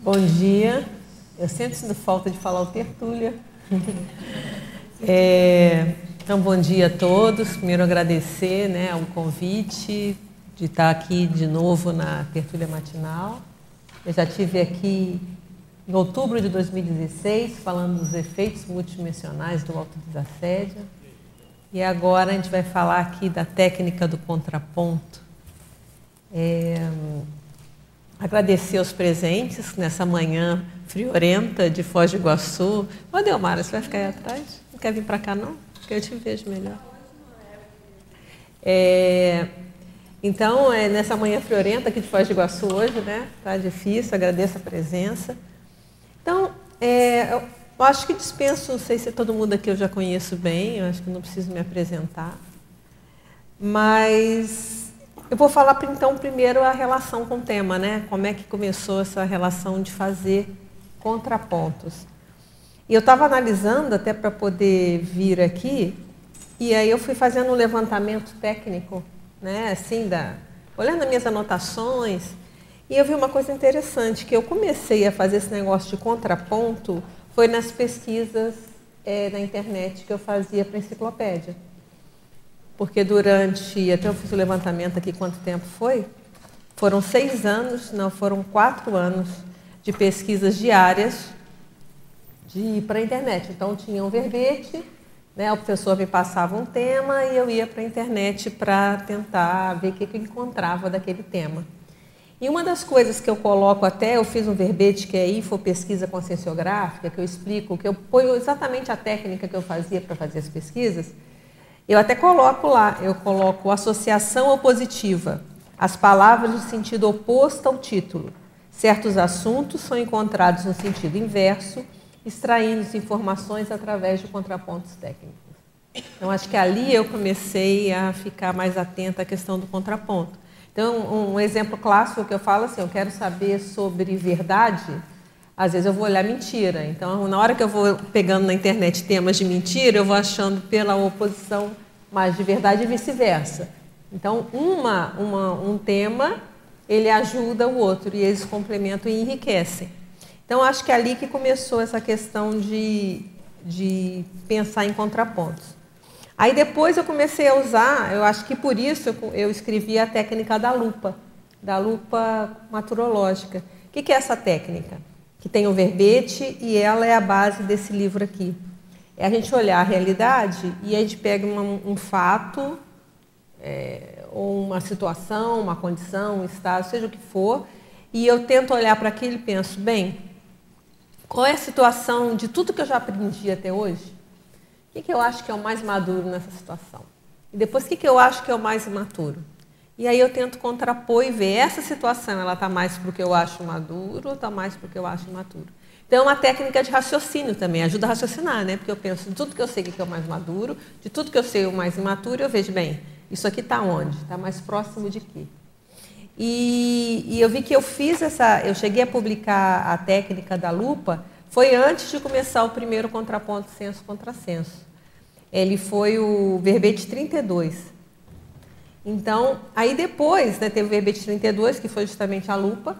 Bom dia. Eu sempre sinto falta de falar o tertúlia. É, então, bom dia a todos. Primeiro, agradecer né, o convite de estar aqui de novo na tertúlia matinal. Eu já tive aqui em outubro de 2016 falando dos efeitos multidimensionais do autodesassédio. E agora a gente vai falar aqui da técnica do contraponto. É, agradecer aos presentes nessa manhã friorenta de Foz do Iguaçu. Ô, Delmara, você vai ficar aí atrás? Não quer vir para cá, não? Porque eu te vejo melhor. É, então, é nessa manhã friorenta aqui de Foz do Iguaçu hoje, né? Tá difícil, agradeço a presença. Então, é, eu acho que dispenso, não sei se todo mundo aqui eu já conheço bem, eu acho que não preciso me apresentar. Mas eu vou falar então primeiro a relação com o tema, né? Como é que começou essa relação de fazer contrapontos. E eu estava analisando até para poder vir aqui, e aí eu fui fazendo um levantamento técnico, né, assim, da, olhando as minhas anotações, e eu vi uma coisa interessante, que eu comecei a fazer esse negócio de contraponto foi nas pesquisas é, na internet que eu fazia para enciclopédia. Porque durante, até eu fiz o levantamento aqui, quanto tempo foi? Foram seis anos, não, foram quatro anos de pesquisas diárias para a internet. Então, tinha um verbete, né, o professor me passava um tema e eu ia para a internet para tentar ver o que, que eu encontrava daquele tema. E uma das coisas que eu coloco até, eu fiz um verbete que é infopesquisa conscienciográfica, que eu explico, que eu ponho exatamente a técnica que eu fazia para fazer as pesquisas, eu até coloco lá, eu coloco associação opositiva, as palavras de sentido oposto ao título. Certos assuntos são encontrados no sentido inverso, extraindo informações através de contrapontos técnicos. Então, acho que ali eu comecei a ficar mais atenta à questão do contraponto. Então, um exemplo clássico que eu falo assim, eu quero saber sobre verdade, às vezes eu vou olhar mentira. Então, na hora que eu vou pegando na internet temas de mentira, eu vou achando pela oposição mais de verdade e vice-versa. Então, uma, uma, um tema ele ajuda o outro e eles complementam e enriquecem. Então, acho que é ali que começou essa questão de, de pensar em contrapontos. Aí depois eu comecei a usar, eu acho que por isso eu, eu escrevi a técnica da lupa, da lupa maturológica. O que, que é essa técnica? Que tem um verbete e ela é a base desse livro aqui. É a gente olhar a realidade e a gente pega um fato, é, ou uma situação, uma condição, um estado, seja o que for, e eu tento olhar para aquilo e penso, bem, qual é a situação de tudo que eu já aprendi até hoje? O que, que eu acho que é o mais maduro nessa situação? E depois, o que, que eu acho que é o mais imaturo? E aí eu tento contrapor e ver essa situação, ela está mais para o que eu acho maduro ou está mais para o que eu acho imaturo. Então, é uma técnica de raciocínio também, ajuda a raciocinar, né? Porque eu penso de tudo que eu sei que é o mais maduro, de tudo que eu sei o mais imaturo, eu vejo, bem, isso aqui está onde? Está mais próximo de quê? E, e, eu vi que eu fiz essa, eu cheguei a publicar a técnica da lupa, foi antes de começar o primeiro contraponto senso-contrassenso. Ele foi o verbete 32. Então, aí depois né, teve o verbete 32, que foi justamente a lupa,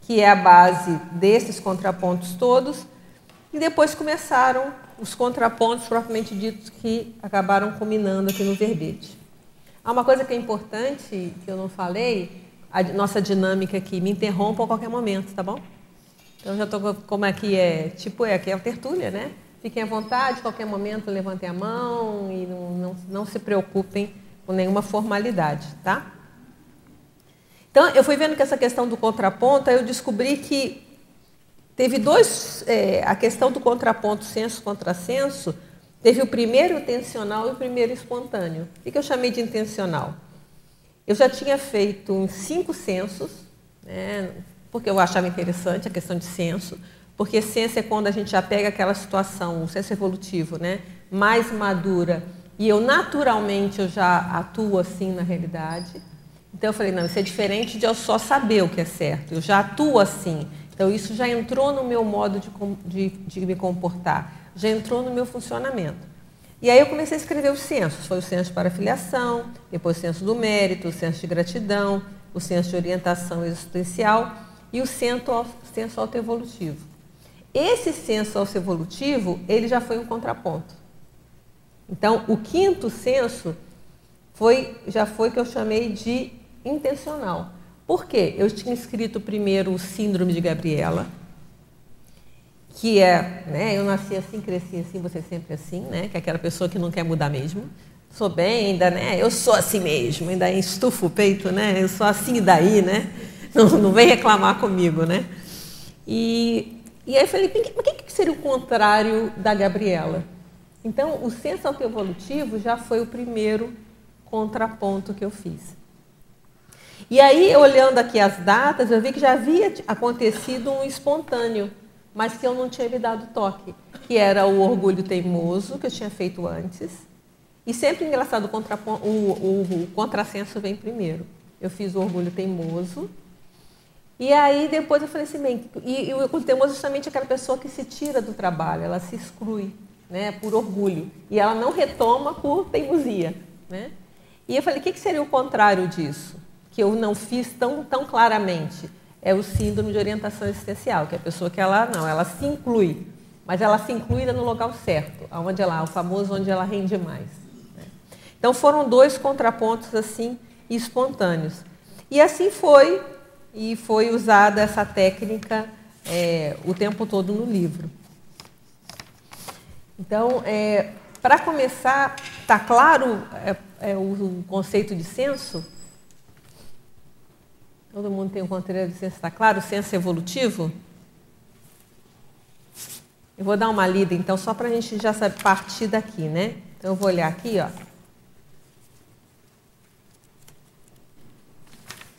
que é a base desses contrapontos todos, e depois começaram os contrapontos propriamente ditos que acabaram culminando aqui no verbete. Há uma coisa que é importante, que eu não falei, a nossa dinâmica aqui, me interrompa a qualquer momento, tá bom? Então já estou como aqui é, tipo, é aqui é a tertúlia, né? Fiquem à vontade, qualquer momento levantem a mão e não, não, não se preocupem com nenhuma formalidade, tá? Então, eu fui vendo que essa questão do contraponto, eu descobri que teve dois, é, a questão do contraponto senso-contrassenso, Teve o primeiro intencional e o primeiro espontâneo. O que eu chamei de intencional? Eu já tinha feito uns cinco censos, né, porque eu achava interessante a questão de censo, porque censo é quando a gente já pega aquela situação, o censo evolutivo, né, mais madura, e eu naturalmente eu já atuo assim na realidade. Então eu falei, não, isso é diferente de eu só saber o que é certo, eu já atuo assim. Então isso já entrou no meu modo de, de, de me comportar já entrou no meu funcionamento. E aí eu comecei a escrever os censos. Foi o censo para filiação, depois o censo do mérito, o censo de gratidão, o senso de orientação existencial e o senso autoevolutivo. Esse senso autoevolutivo, ele já foi um contraponto. Então, o quinto senso foi, já foi que eu chamei de intencional. Por quê? Eu tinha escrito primeiro o Síndrome de Gabriela, que é, né, eu nasci assim, cresci assim, você sempre assim, né, que é aquela pessoa que não quer mudar mesmo. Sou bem, ainda, né, eu sou assim mesmo, ainda estufa o peito, né, eu sou assim e daí, né, não, não vem reclamar comigo, né. E, e aí eu falei, o que, que seria o contrário da Gabriela? Então, o senso autoevolutivo já foi o primeiro contraponto que eu fiz. E aí, olhando aqui as datas, eu vi que já havia acontecido um espontâneo, mas que eu não tinha me dado toque, que era o orgulho teimoso, que eu tinha feito antes. E sempre engraçado, o, o, o, o contrassenso vem primeiro. Eu fiz o orgulho teimoso. E aí depois eu falei assim, bem, e, e o teimoso é justamente aquela pessoa que se tira do trabalho, ela se exclui né, por orgulho. E ela não retoma por teimosia. Né? E eu falei, o que, que seria o contrário disso? Que eu não fiz tão, tão claramente. É o síndrome de orientação existencial, que é a pessoa que ela não, ela se inclui, mas ela se inclui no local certo, aonde ela, o famoso onde ela rende mais. Né? Então foram dois contrapontos assim espontâneos. E assim foi, e foi usada essa técnica é, o tempo todo no livro. Então, é, para começar, está claro é, é, o, conceito de senso? Todo mundo tem um conceito de senso, está claro? O senso evolutivo? Eu vou dar uma lida, então, só para a gente já partir daqui, né? Então, eu vou olhar aqui, ó.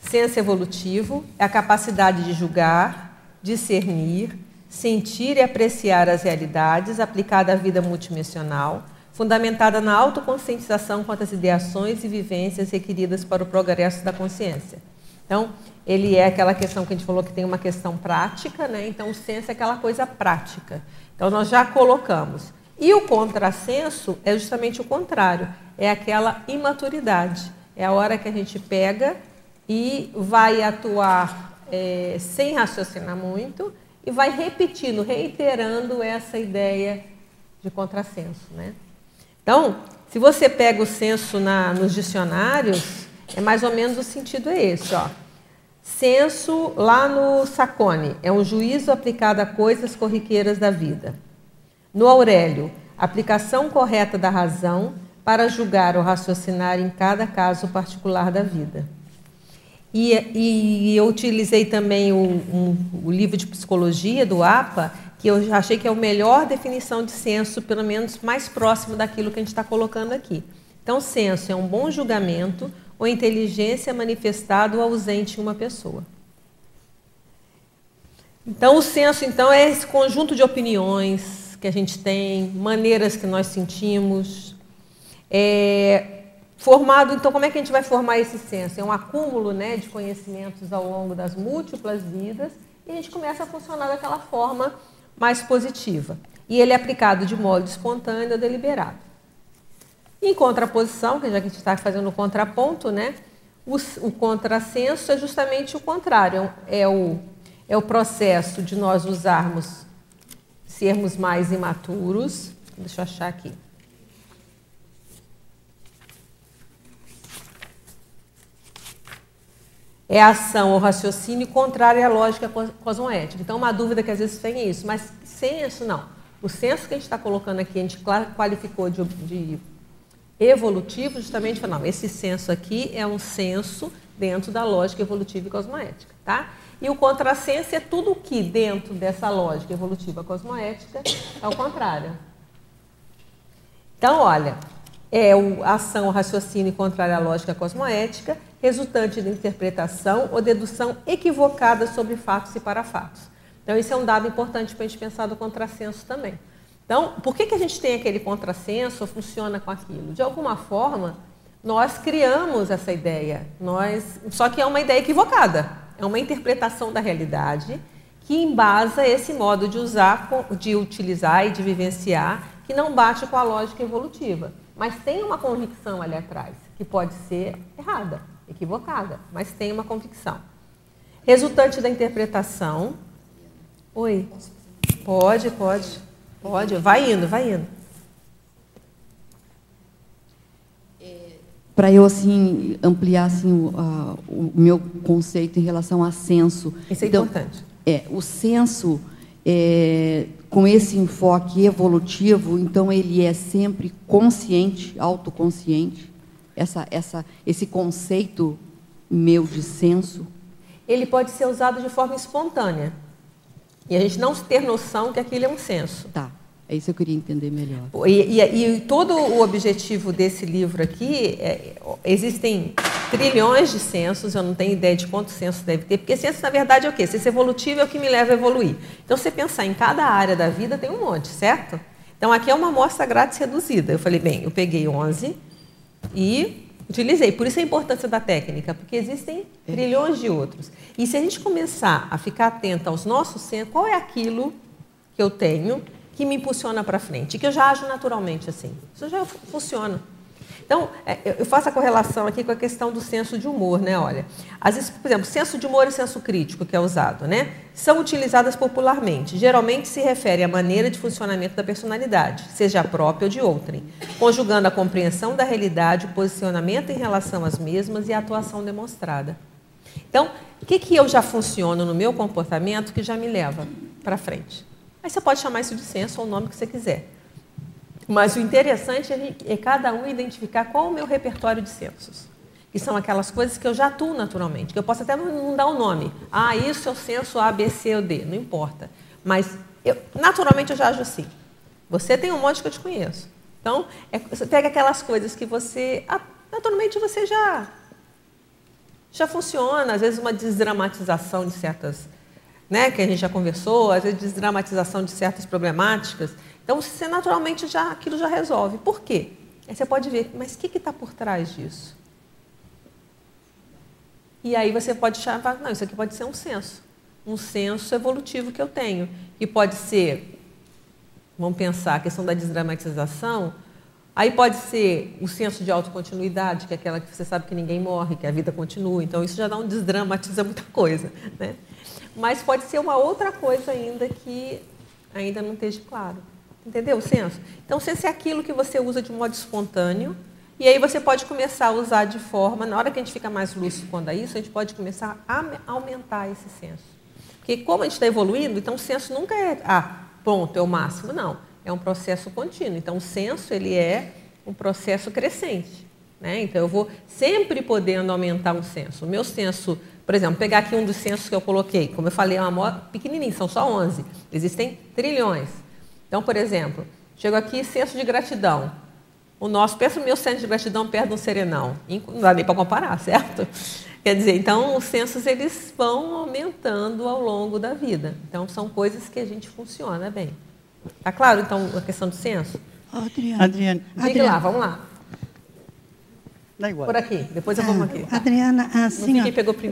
Senso evolutivo é a capacidade de julgar, discernir, sentir e apreciar as realidades aplicada à vida multidimensional, fundamentada na autoconscientização quanto às ideações e vivências requeridas para o progresso da consciência. Então, ele é aquela questão que a gente falou que tem uma questão prática, né? Então, o senso é aquela coisa prática. Então, nós já colocamos. E o contrassenso é justamente o contrário, é aquela imaturidade. É a hora que a gente pega e vai atuar é, sem raciocinar muito e vai repetindo, reiterando essa ideia de contrassenso. Né? Então, se você pega o senso na, nos dicionários, é mais ou menos o sentido é esse. Ó. Senso, lá no Sacone, é um juízo aplicado a coisas corriqueiras da vida. No Aurélio, aplicação correta da razão para julgar ou raciocinar em cada caso particular da vida. E, e eu utilizei também o, um, o livro de psicologia do APA, que eu achei que é a melhor definição de senso, pelo menos mais próximo daquilo que a gente está colocando aqui. Então, senso é um bom julgamento ou inteligência manifestada ou ausente em uma pessoa. Então, o senso então é esse conjunto de opiniões que a gente tem, maneiras que nós sentimos, é, Formado, então, como é que a gente vai formar esse senso? É um acúmulo né, de conhecimentos ao longo das múltiplas vidas e a gente começa a funcionar daquela forma mais positiva. E ele é aplicado de modo espontâneo ou deliberado. Em contraposição, que já que a gente está fazendo o contraponto, né, o, o contrassenso é justamente o contrário, é o, é o processo de nós usarmos, sermos mais imaturos. Deixa eu achar aqui. É a ação ou raciocínio contrária à lógica cosmoética. Então, uma dúvida que às vezes tem é isso, mas senso não. O senso que a gente está colocando aqui, a gente qualificou de, de evolutivo, justamente para não, esse senso aqui é um senso dentro da lógica evolutiva e cosmoética, tá? E o contrassenso é tudo que dentro dessa lógica evolutiva cosmoética é o contrário. Então, olha, é a ação, o raciocínio contrário à lógica cosmoética, resultante de interpretação ou dedução equivocada sobre fatos e para fatos. Então, isso é um dado importante para a gente pensar do contrassenso também. Então, por que, que a gente tem aquele contrassenso ou funciona com aquilo? De alguma forma, nós criamos essa ideia, nós, só que é uma ideia equivocada, é uma interpretação da realidade que embasa esse modo de usar, de utilizar e de vivenciar que não bate com a lógica evolutiva. Mas tem uma convicção ali atrás, que pode ser errada. Equivocada, mas tem uma convicção. Resultante da interpretação. Oi. Pode, pode. Pode. Vai indo, vai indo. Para eu assim ampliar assim o, a, o, meu conceito em relação a senso. Isso é então, importante. É, o senso é, com esse enfoque evolutivo, então ele é sempre consciente, autoconsciente. Essa, essa, esse conceito meu de senso. Ele pode ser usado de forma espontânea. E a gente não ter noção que aquilo é um senso. Tá. É isso que eu queria entender melhor. E, e, e todo o objetivo desse livro aqui, é, existem trilhões de censos, eu não tenho ideia de quantos censos deve ter, porque censo, na verdade, é o quê? Ciência evolutiva é o que me leva a evoluir. Então, você pensar em cada área da vida, tem um monte, certo? Então, aqui é uma amostra grátis reduzida. Eu falei, bem, eu peguei 11 e utilizei. Por isso a importância da técnica, porque existem é. trilhões de outros. E se a gente começar a ficar atento aos nossos censos, qual é aquilo que eu tenho que me impulsiona para frente, que eu já ajo naturalmente assim. Isso já funciona. Então, é, eu faço a correlação aqui com a questão do senso de humor, né? Olha, às vezes, por exemplo, senso de humor e senso crítico que é usado, né? São utilizadas popularmente. Geralmente se refere à maneira de funcionamento da personalidade, seja própria ou de outrem, conjugando a compreensão da realidade, o posicionamento em relação às mesmas e a atuação demonstrada. Então, o que, que eu já funciono no meu comportamento que já me leva para frente? Aí você pode chamar isso de senso ou o nome que você quiser. Mas o interessante é, é cada um identificar qual o meu repertório de sensos. Que são aquelas coisas que eu já atuo naturalmente, que eu posso até não dar o um nome. Ah, isso é o senso A, B, C ou D, não importa. Mas eu, naturalmente eu já ajo assim. Você tem um monte que eu te conheço. Então, é, você pega aquelas coisas que você, naturalmente você já já funciona, às vezes uma desdramatização de certas né, que a gente já conversou, às vezes desdramatização de certas problemáticas. Então, você naturalmente já aquilo já resolve. Por quê? Aí você pode ver, mas o que está por trás disso? E aí você pode chamar, não, isso aqui pode ser um senso, um senso evolutivo que eu tenho, que pode ser, vamos pensar, a questão da desdramatização, aí pode ser o senso de autocontinuidade, que é aquela que você sabe que ninguém morre, que a vida continua, então isso já dá um desdramatiza muita coisa, né? mas pode ser uma outra coisa ainda que ainda não esteja claro. Entendeu o senso? Então, senso é aquilo que você usa de modo espontâneo, e aí você pode começar a usar de forma, na hora que a gente fica mais lúcido quando é isso, a gente pode começar a aumentar esse senso. Porque como a gente está evoluindo, então o senso nunca é, ah, ponto, é o máximo. Não, é um processo contínuo. Então, o senso, ele é um processo crescente. Né? Então, eu vou sempre podendo aumentar um senso. O meu senso por exemplo, pegar aqui um dos censos que eu coloquei. Como eu falei, é uma pequenininho, são só 11. Existem trilhões. Então, por exemplo, chego aqui, senso de gratidão. O nosso, pensa o meu senso de gratidão perto de um serenão. Não dá nem para comparar, certo? Quer dizer, então os censos eles vão aumentando ao longo da vida. Então são coisas que a gente funciona bem. Tá claro, então, a questão do censo? Adriana. Adriana. Diga lá, vamos lá. Por aqui, depois eu vou aqui. Tá. Adriana, assim,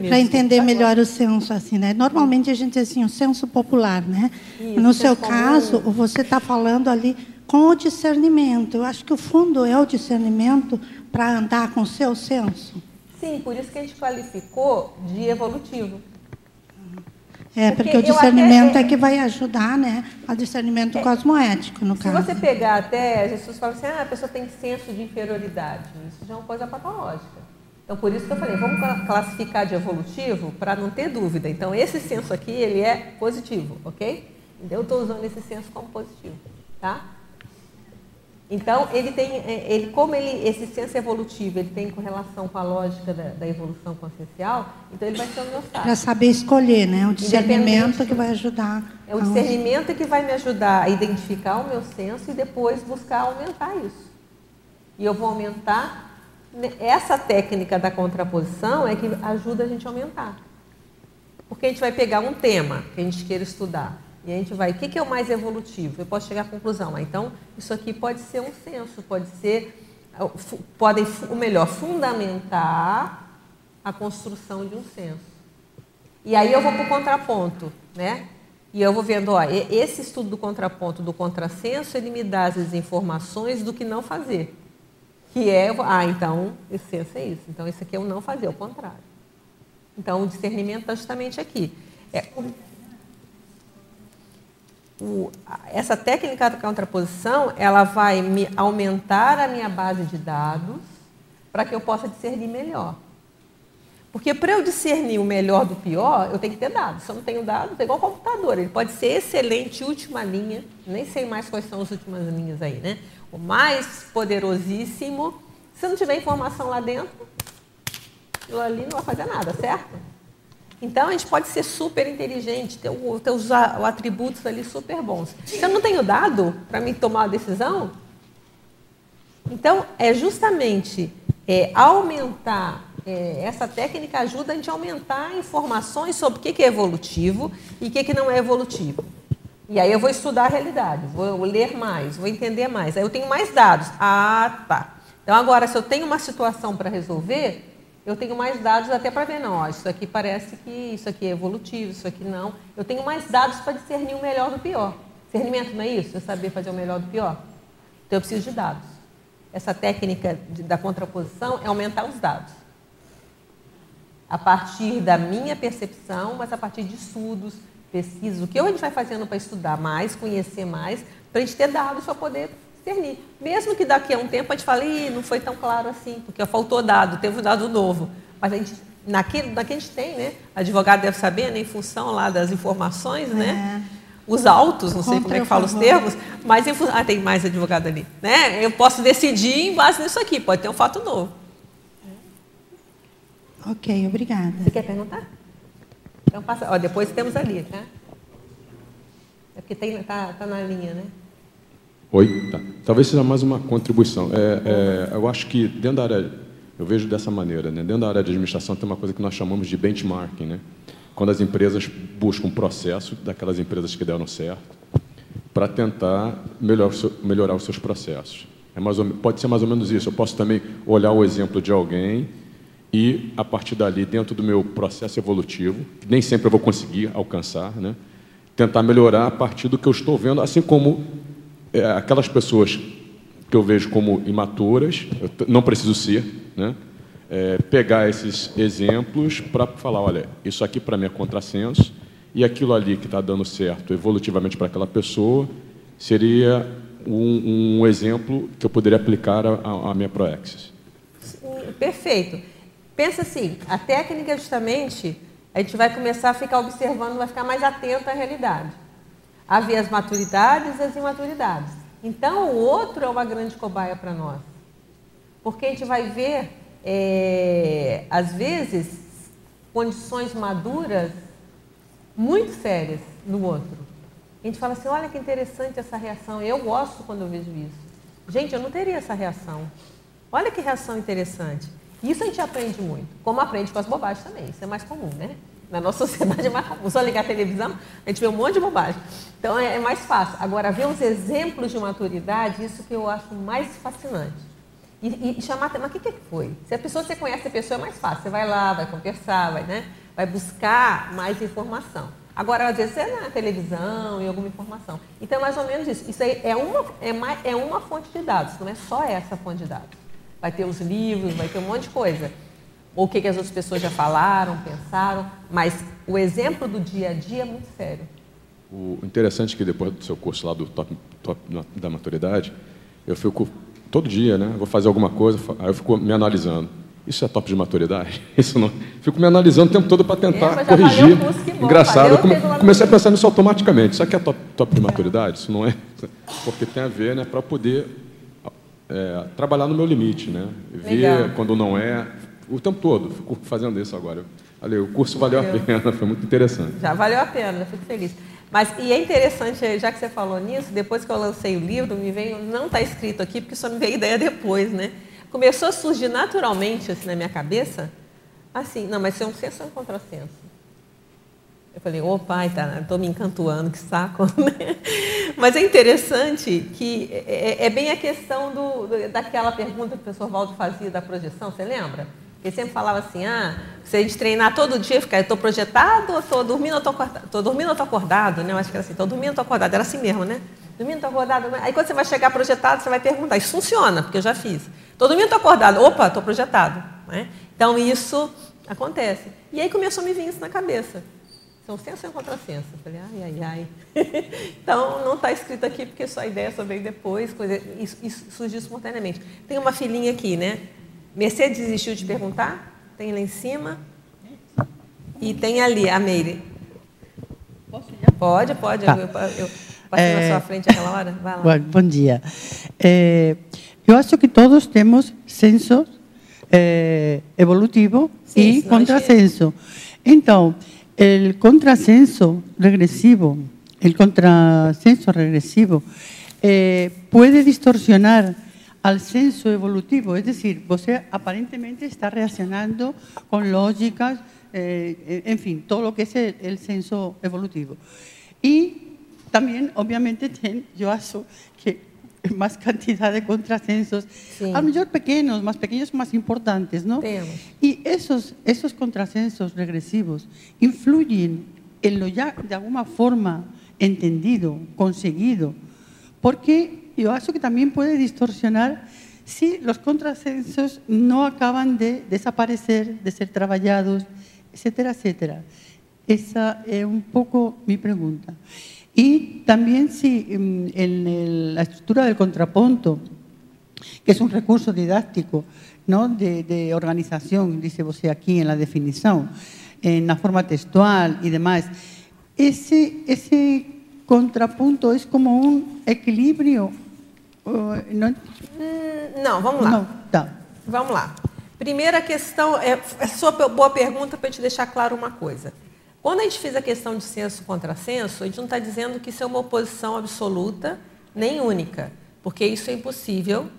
para entender tá melhor o senso, assim, né? Normalmente a gente diz assim, o senso popular, né? Isso, no seu caso, comum. você está falando ali com o discernimento. Eu acho que o fundo é o discernimento para andar com o seu senso. Sim, por isso que a gente qualificou de evolutivo. É, porque, porque o discernimento até, é que vai ajudar, né? O discernimento é, cosmoético, no se caso. Se você pegar até, Jesus fala assim, ah, a pessoa tem senso de inferioridade. Isso já é uma coisa patológica. Então, por isso que eu falei, vamos classificar de evolutivo para não ter dúvida. Então, esse senso aqui, ele é positivo, ok? Então, eu estou usando esse senso como positivo, tá? Então, ele tem, é, ele, como ele, esse senso evolutivo ele tem correlação com a lógica da, da evolução consciencial, então ele vai ser homeostático. Para saber escolher, né? O discernimento que vai ajudar. É o discernimento que vai me ajudar a identificar o meu senso e depois buscar aumentar isso. E eu vou aumentar. Né, essa técnica da contraposição é que ajuda a gente a aumentar. Porque a gente vai pegar um tema que a gente queira estudar e a gente vai, o que, é o mais evolutivo? Eu posso chegar à conclusão, ah, então isso aqui pode ser um senso, pode ser, podem, o melhor, fundamentar a construção de um senso. E aí eu vou para o contraponto, né? E eu vou vendo, ó, esse estudo do contraponto, do contrassenso, ele me dá as informações do que não fazer. Que é, ah, então, essência é isso. Então, isso aqui é o não fazer, é o contrário. Então, o discernimento está justamente aqui. É, o, essa técnica da contraposição, ela vai me aumentar a minha base de dados para que eu possa discernir melhor. Porque para eu discernir o melhor do pior, eu tenho que ter dados. Se eu não tenho dados, é igual ao computador. Ele pode ser excelente, última linha, nem sei mais quais são as últimas linhas aí, né? O mais poderosíssimo. Se não tiver informação lá dentro, aquilo ali não vai fazer nada, certo? Então a gente pode ser super inteligente, ter, ter os atributos ali super bons. Se eu não tenho dado para me tomar a decisão, então é justamente é, aumentar é, essa técnica ajuda a gente a aumentar informações sobre o que é evolutivo e o que não é evolutivo. E aí eu vou estudar a realidade, vou ler mais, vou entender mais. Aí eu tenho mais dados. Ah, tá. Então agora, se eu tenho uma situação para resolver, eu tenho mais dados até para ver, não, ó, isso aqui parece que isso aqui é evolutivo, isso aqui não. Eu tenho mais dados para discernir o melhor do pior. Discernimento não é isso? É saber fazer o melhor do pior? Então eu preciso de dados. Essa técnica de, da contraposição é aumentar os dados a partir da minha percepção, mas a partir de estudos, pesquisas, o que a gente vai fazendo para estudar mais, conhecer mais, para a gente ter dados para poder discernir. Mesmo que daqui a um tempo a gente fale, não foi tão claro assim, porque faltou dado, teve um dado novo. Mas a gente, naquilo, naquilo a gente tem, né? Advogado deve saber, né? em função lá das informações, né? É. Os autos, não sei como é que fala os termos, mas em função. Ah, tem mais advogado ali. Né? Eu posso decidir em base nisso aqui, pode ter um fato novo. Ok, obrigada. Você quer perguntar? Então passa. Ó, depois temos ali, tá? É porque tem, tá, tá na linha, né? Oi, tá. Talvez seja mais uma contribuição. É, é, eu acho que dentro da área, eu vejo dessa maneira, né? Dentro da área de administração tem uma coisa que nós chamamos de benchmarking, né? Quando as empresas buscam um processo daquelas empresas que deram certo para tentar melhorar, melhorar os seus processos. É mais ou, pode ser mais ou menos isso. Eu posso também olhar o exemplo de alguém e, a partir dali, dentro do meu processo evolutivo, que nem sempre eu vou conseguir alcançar, né? tentar melhorar a partir do que eu estou vendo, assim como é, aquelas pessoas que eu vejo como imaturas, não preciso ser, né? É, pegar esses exemplos para falar, olha, isso aqui para mim é contrassenso, e aquilo ali que está dando certo evolutivamente para aquela pessoa seria um, um, exemplo que eu poderia aplicar à minha ProExis. Perfeito. Pensa assim, a técnica justamente, a gente vai começar a ficar observando, vai ficar mais atento à realidade. A ver as maturidades e as imaturidades. Então, o outro é uma grande cobaia para nós. Porque a gente vai ver, é, às vezes, condições maduras muito sérias no outro. A gente fala assim, olha que interessante essa reação. Eu gosto quando eu vejo isso. Gente, eu não teria essa reação. Olha que reação interessante. Isso a gente aprende muito, como aprende com as bobagens também, isso é mais comum, né? Na nossa sociedade é mais comum. Só ligar a televisão, a gente vê um monte de bobagem. Então é, é mais fácil. Agora, ver os exemplos de maturidade, isso que eu acho mais fascinante. E, e chamar, mas o que, que foi? Se a pessoa, você conhece a pessoa, é mais fácil. Você vai lá, vai conversar, vai, né? vai buscar mais informação. Agora, às vezes, é na televisão, em alguma informação. Então, é mais ou menos isso. Isso aí é uma, é, mais, é uma fonte de dados, não é só essa fonte de dados vai ter os livros, vai ter um monte de coisa. Ou o que, que as outras pessoas já falaram, pensaram, mas o exemplo do dia a dia é muito sério. O interessante é que depois do seu curso lá do top, top da maturidade, eu fico todo dia, né? Vou fazer alguma coisa, aí eu fico me analisando. Isso é top de maturidade? Isso não. Fico me analisando o tempo todo para tentar é, corrigir. Bom, Engraçado. Eu come, comecei a pensar nisso automaticamente. Isso aqui é top, top de maturidade? Isso não é. Porque tem a ver, né? Para poder é, trabalhar no meu limite, né? Ver Legal. quando não é, o tempo todo. Fico fazendo isso agora. Olha, o curso valeu, valeu a pena, foi muito interessante. Já valeu a pena, fico feliz. Mas, e é interessante, já que você falou nisso, depois que eu lancei o livro, me veio, não está escrito aqui, porque só me veio ideia depois, né? Começou a surgir naturalmente, assim, na minha cabeça, assim, não, mas isso é um senso ou um contrassenso? Eu falei, ô pai, tá, estou me encantuando, que saco. Né? Mas é interessante que é, é, é bem a questão do, daquela pergunta que o professor Valdo fazia da projeção, você lembra? Ele sempre falava assim, ah, se a gente treinar todo dia, ficar, eu estou projetado, ou estou dormindo, ou estou acordado, estou dormindo, ou estou acordado, né? Eu acho que era assim, estou dormindo, estou acordado, era assim mesmo, né? Dormindo, estou acordado. Aí quando você vai chegar projetado, você vai perguntar. Isso funciona, porque eu já fiz. Estou dormindo, estou acordado. Opa, estou projetado. Né? Então isso acontece. E aí começou a me vir isso na cabeça. São senso e contrassenso. Eu falei, ai, ai, ai. então, não está escrito aqui porque sua ideia só veio depois, coisa, isso, isso surgiu espontaneamente. Tem uma filhinha aqui, né? Mercedes desistiu de perguntar? Tem lá em cima. E tem ali, a Meire. Posso ir? Pode, pode. Tá. Eu, eu, passei é... na sua frente aquela hora. Vai lá. Bom, bom dia. É, eu acho que todos temos senso é, evolutivo Sim, e contrasenso. Então, el contrasenso regresivo, el contrasenso regresivo eh, puede distorsionar al senso evolutivo, es decir, você aparentemente está reaccionando con lógicas, eh, en fin, todo lo que es el, el senso evolutivo. Y también, obviamente, yo aso que más cantidad de contrasensos, a lo mejor pequeños, más pequeños, más importantes, ¿no? Y esos, esos contrasensos regresivos influyen en lo ya de alguna forma entendido, conseguido, porque yo acho que también puede distorsionar si los contrasensos no acaban de desaparecer, de ser trabajados, etcétera, etcétera. Esa es un poco mi pregunta. Y también si mm, en la estructura del contrapunto, que es un recurso didáctico ¿no? de, organización, dice usted aquí en la definición, en la forma textual y demás, ese, ese contrapunto es como un equilibrio. ¿no? Mm, não, vamos lá. Não, tá. Vamos lá. Primeira questão, é, é sua boa pergunta para te deixar claro uma coisa. Quando a gente fez a questão de senso contra senso, a gente não está dizendo que isso é uma oposição absoluta nem única, porque isso é impossível.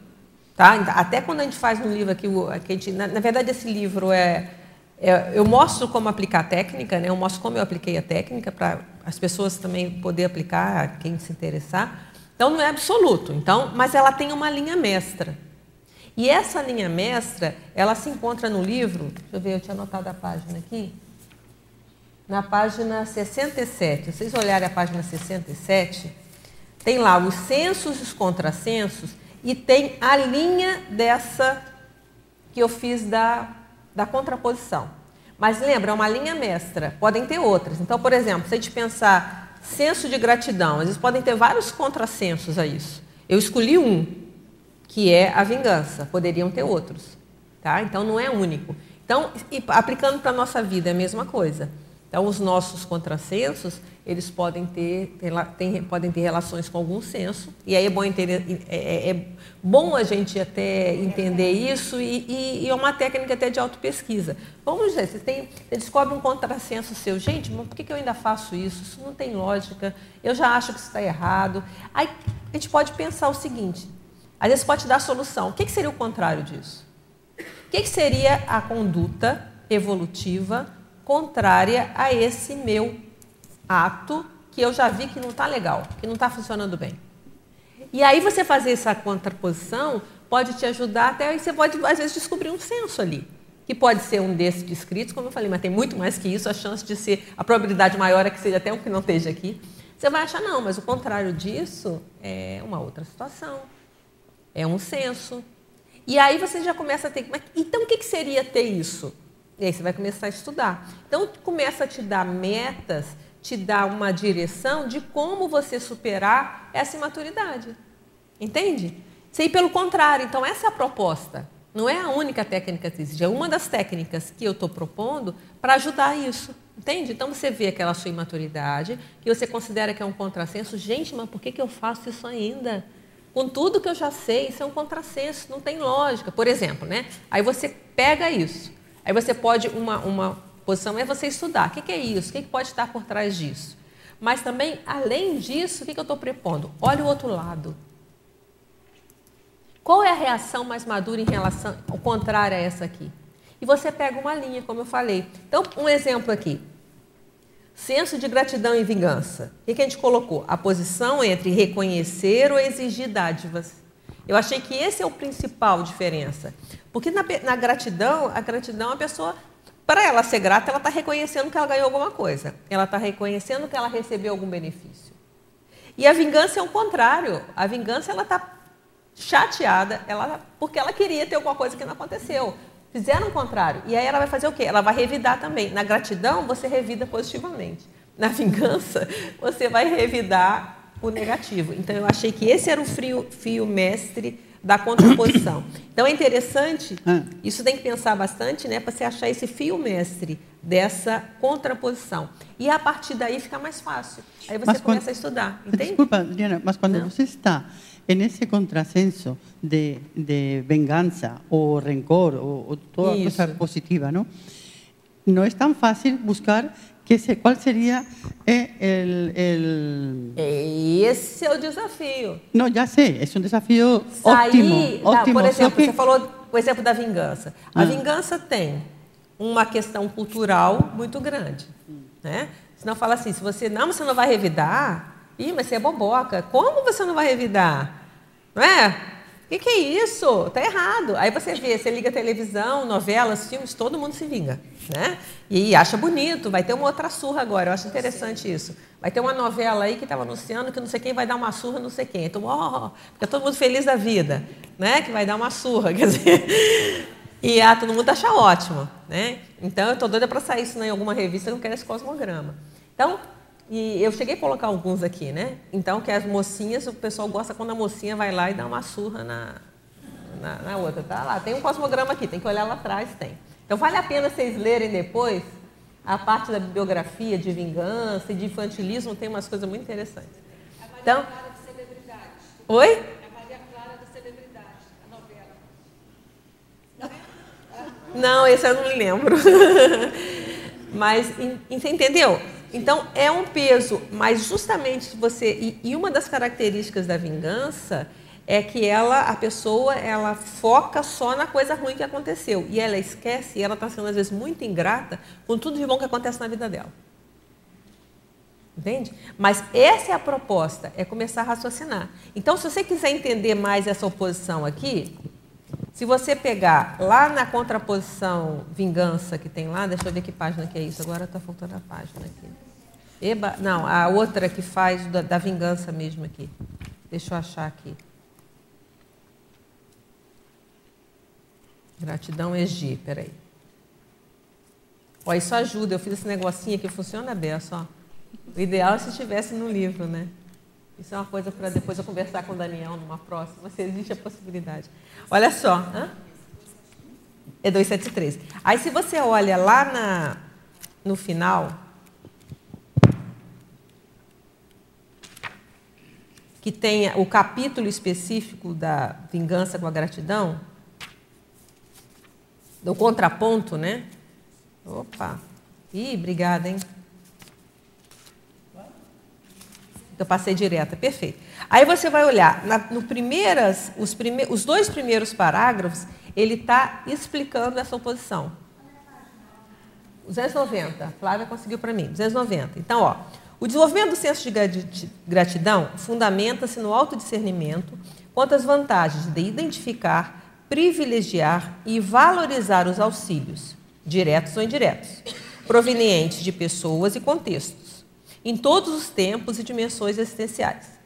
Tá? Até quando a gente faz no livro aqui, a gente, na, na, verdade esse livro é, é, eu mostro como aplicar a técnica, né? eu mostro como eu apliquei a técnica para as pessoas também poder aplicar, quem se interessar. Então não é absoluto, então, mas ela tem uma linha mestra. E essa linha mestra, ela se encontra no livro, deixa eu ver, eu tinha anotado a página aqui, na página 67. Se vocês olharem a página 67, tem lá os censos e os contrassensos e tem a linha dessa que eu fiz da, da contraposição. Mas lembra, é uma linha mestra, podem ter outras. Então, por exemplo, se a gente pensar senso de gratidão, às vezes podem ter vários contrassensos a isso. Eu escolhi um, que é a vingança, poderiam ter outros. Tá? Então, não é único. Então, aplicando para a nossa vida é a mesma coisa. Então, os nossos contrassensos, eles podem ter, tem, podem ter relações com algum senso, e aí é bom, é, é, é bom a gente até entender isso, e, e, e, é uma técnica até de autopesquisa. Vamos dizer, você, tem, você descobre um contrassenso seu, gente, mas por que, que eu ainda faço isso? Isso não tem lógica, eu já acho que isso está errado. Aí a gente pode pensar o seguinte, às vezes pode dar solução. O que, que seria o contrário disso? O que, que seria a conduta evolutiva contrária a esse meu ato que eu já vi que não está legal, que não está funcionando bem. E aí você fazer essa contraposição pode te ajudar até aí você pode às vezes descobrir um senso ali, que pode ser um desses descritos, como eu falei, mas tem muito mais que isso, a chance de ser a probabilidade maior é que seja até um que não esteja aqui. Você vai achar não, mas o contrário disso é uma outra situação. É um senso. E aí você já começa a ter. Mas, então o que seria ter isso? E aí você vai começar a estudar. Então, começa a te dar metas, te dar uma direção de como você superar essa imaturidade. Entende? Sei pelo contrário. Então, essa é a proposta. Não é a única técnica que existe, é uma das técnicas que eu estou propondo para ajudar isso. Entende? Então você vê aquela sua imaturidade, que você considera que é um contrassenso. Gente, mas por que, que eu faço isso ainda? Com tudo que eu já sei, isso é um contrassenso, não tem lógica. Por exemplo, né? Aí você pega isso. Aí você pode, uma, uma posição é você estudar. O que, que é isso? O que, que pode estar por trás disso? Mas também, além disso, o que, que eu estou propondo? Olha o outro lado. Qual é a reação mais madura em relação ao contrário a essa aqui? E você pega uma linha, como eu falei. Então, um exemplo aqui. Senso de gratidão e vingança. O que a gente colocou? A posição entre reconhecer ou exigir dádivas. Eu achei que esse é o principal diferença. Porque na, na gratidão, a gratidão, a pessoa, para ela ser grata, ela está reconhecendo que ela ganhou alguma coisa. Ela está reconhecendo que ela recebeu algum benefício. E a vingança é o contrário. A vingança ela está chateada, ela, porque ela queria ter alguma coisa que não aconteceu. Fizeram o contrário. E aí ela vai fazer o quê? Ela vai revidar também. Na gratidão, você revida positivamente. Na vingança, você vai revidar o negativo. Então, eu achei que esse era o fio mestre da contraposição. Então, é interessante, ah. isso tem que pensar bastante, né, para você achar esse fio mestre dessa contraposição. E a partir daí fica mais fácil. Aí você mas começa quando, a estudar, entende? Desculpa, Diana, mas quando Não. você está nesse contrassenso de, de vingança ou rencor ou, ou toda isso. coisa positiva, não? Não é tão fácil buscar que se, qual seria el, el... Esse é o desafio. Não, já sei, é um desafio Sair, ótimo, da, ótimo. Por exemplo, que... você falou o exemplo da vingança. A ah. vingança tem uma questão cultural muito grande. Né? Senão fala assim, se você não, você não vai revidar, ih, mas você é boboca. Como você não vai revidar? Não é? Que, que, é isso? Está errado. Aí você vê, você liga televisão, novelas, filmes, todo mundo se vinga. Né? E acha bonito, vai ter uma outra surra agora, eu acho interessante isso. Vai ter uma novela aí que estava anunciando que não sei quem vai dar uma surra, não sei quem. Então, oh, fica todo mundo feliz da vida, né? Que vai dar uma surra, quer dizer. E ah, todo mundo acha ótimo, né? Então eu estou doida para sair isso em alguma revista, eu não quero esse cosmograma. Então, e eu cheguei a colocar alguns aqui, né? Então, que as mocinhas, o pessoal gosta quando a mocinha vai lá e dá uma surra na, na, na outra. Tá lá, tem um cosmograma aqui, tem que olhar lá atrás, tem. Então, vale a pena vocês lerem depois a parte da bibliografia de vingança e de infantilismo, tem umas coisas muito interessantes. Então, Oi? A Maria Clara da Celebridade, a novela. Não, esse eu não me lembro. Mas, você entendeu? Então, é um peso, mas justamente você. E, e, uma das características da vingança é que ela, a pessoa, ela foca só na coisa ruim que aconteceu. E ela esquece, e ela está sendo, às vezes, muito ingrata com tudo de bom que acontece na vida dela. Entende? Mas essa é a proposta, é começar a raciocinar. Então, se você quiser entender mais essa oposição aqui, se você pegar lá na contraposição vingança que tem lá, deixa eu ver que página que é isso, agora está faltando a página aqui. Eba, não, a outra que faz da, da vingança mesmo aqui. Deixa eu achar aqui. Gratidão Egi, peraí. Ó, isso ajuda, eu fiz esse negocinho aqui, funciona bem, só. O ideal é se estivesse no livro, né? Isso é uma coisa para depois eu conversar com o Daniel numa próxima, se existe a possibilidade. Olha só. Hã? É 273. Aí se você olha lá na, no final, que tem o capítulo específico da vingança com a gratidão, do contraponto, né? Opa! Ih, obrigada, hein? Eu passei direta, perfeito. Aí você vai olhar, na, no primeiras, os, prime, os dois primeiros parágrafos, ele está explicando essa oposição. 290, Flávia conseguiu para mim, 290. Então, ó, o desenvolvimento do senso de gratidão fundamenta-se no autodiscernimento quanto às vantagens de identificar, privilegiar e valorizar os auxílios, diretos ou indiretos, provenientes de pessoas e contextos em todos os tempos e dimensões existenciais.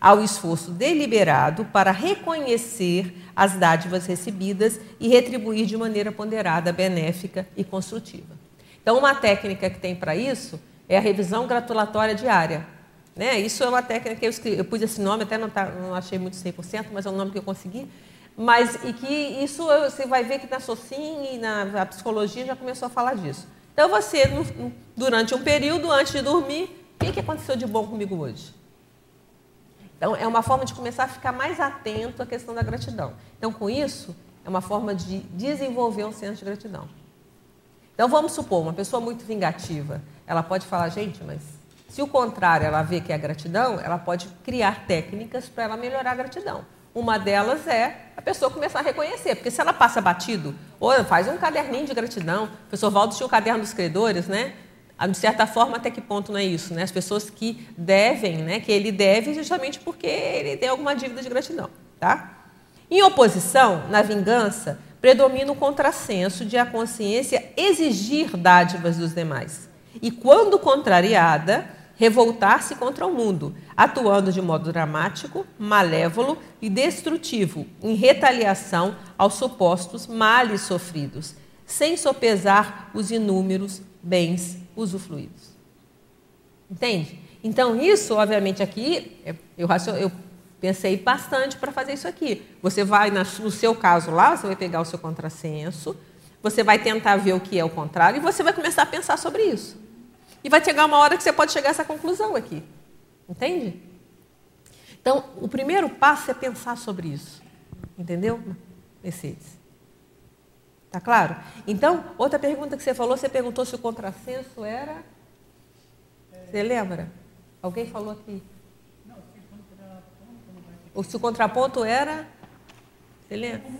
Ao esforço deliberado para reconhecer as dádivas recebidas e retribuir de maneira ponderada, benéfica e construtiva. Então, uma técnica que tem para isso é a revisão gratulatória diária. Né? Isso é uma técnica que eu, escrevi, eu pus esse nome, até não, tá, não achei muito 100%, mas é um nome que eu consegui. Mas e que isso você vai ver que na SOCIM e na psicologia já começou a falar disso. Então, você, durante um período, antes de dormir, o que aconteceu de bom comigo hoje? Então, é uma forma de começar a ficar mais atento à questão da gratidão. Então, com isso, é uma forma de desenvolver um senso de gratidão. Então, vamos supor, uma pessoa muito vingativa, ela pode falar, gente, mas se o contrário ela vê que é gratidão, ela pode criar técnicas para ela melhorar a gratidão. Uma delas é a pessoa começar a reconhecer, porque se ela passa batido, ou faz um caderninho de gratidão, o professor Valdo tinha o caderno dos credores, né? Ah, de certa forma, até que ponto não é isso? Né? As pessoas que devem, né? que ele deve justamente porque ele tem alguma dívida de gratidão. Tá? Em oposição, na vingança, predomina o contrassenso de a consciência exigir dádivas dos demais. E quando contrariada, revoltar-se contra o mundo, atuando de modo dramático, malévolo e destrutivo, em retaliação aos supostos males sofridos, sem sopesar os inúmeros bens usufruídos. Entende? Então, isso, obviamente, aqui, eu, eu pensei bastante para fazer isso aqui. Você vai, no seu caso lá, você vai pegar o seu contrassenso, você vai tentar ver o que é o contrário e você vai começar a pensar sobre isso. E vai chegar uma hora que você pode chegar a essa conclusão aqui. Entende? Então, o primeiro passo é pensar sobre isso. Entendeu, Mercedes? Tá claro? Então, outra pergunta que você falou, você perguntou se o contrassenso era. Você lembra? Alguém falou aqui. Ou se o contraponto era. Você lembra?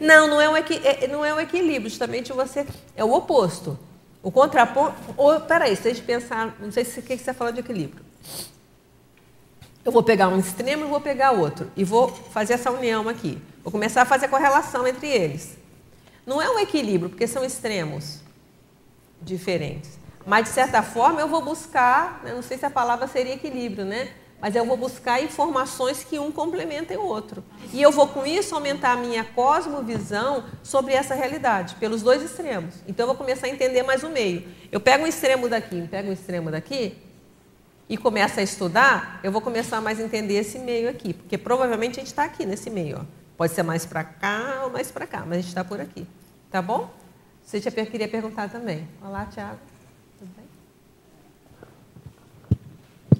Não, não é um, equi, é, não é um equilíbrio, justamente você. É o oposto. O contraponto. Ou, peraí, se a gente pensar. Não sei se o que você falando de equilíbrio. Eu vou pegar um extremo e vou pegar outro. E vou fazer essa união aqui. Vou começar a fazer a correlação entre eles. Não é um equilíbrio, porque são extremos diferentes. Mas, de certa forma, eu vou buscar, né, não sei se a palavra seria equilíbrio, né? Mas eu vou buscar informações que um complementem o outro. E eu vou, com isso, aumentar a minha cosmovisão sobre essa realidade, pelos dois extremos. Então, eu vou começar a entender mais o meio. Eu pego um extremo daqui, pego um extremo daqui, e começo a estudar, eu vou começar mais a entender esse meio aqui, porque provavelmente a gente está aqui nesse meio. Ó. Pode ser mais para cá ou mais para cá, mas a gente está por aqui. Tá bom? Você já queria perguntar também. Olá, Tiago. Tudo bem?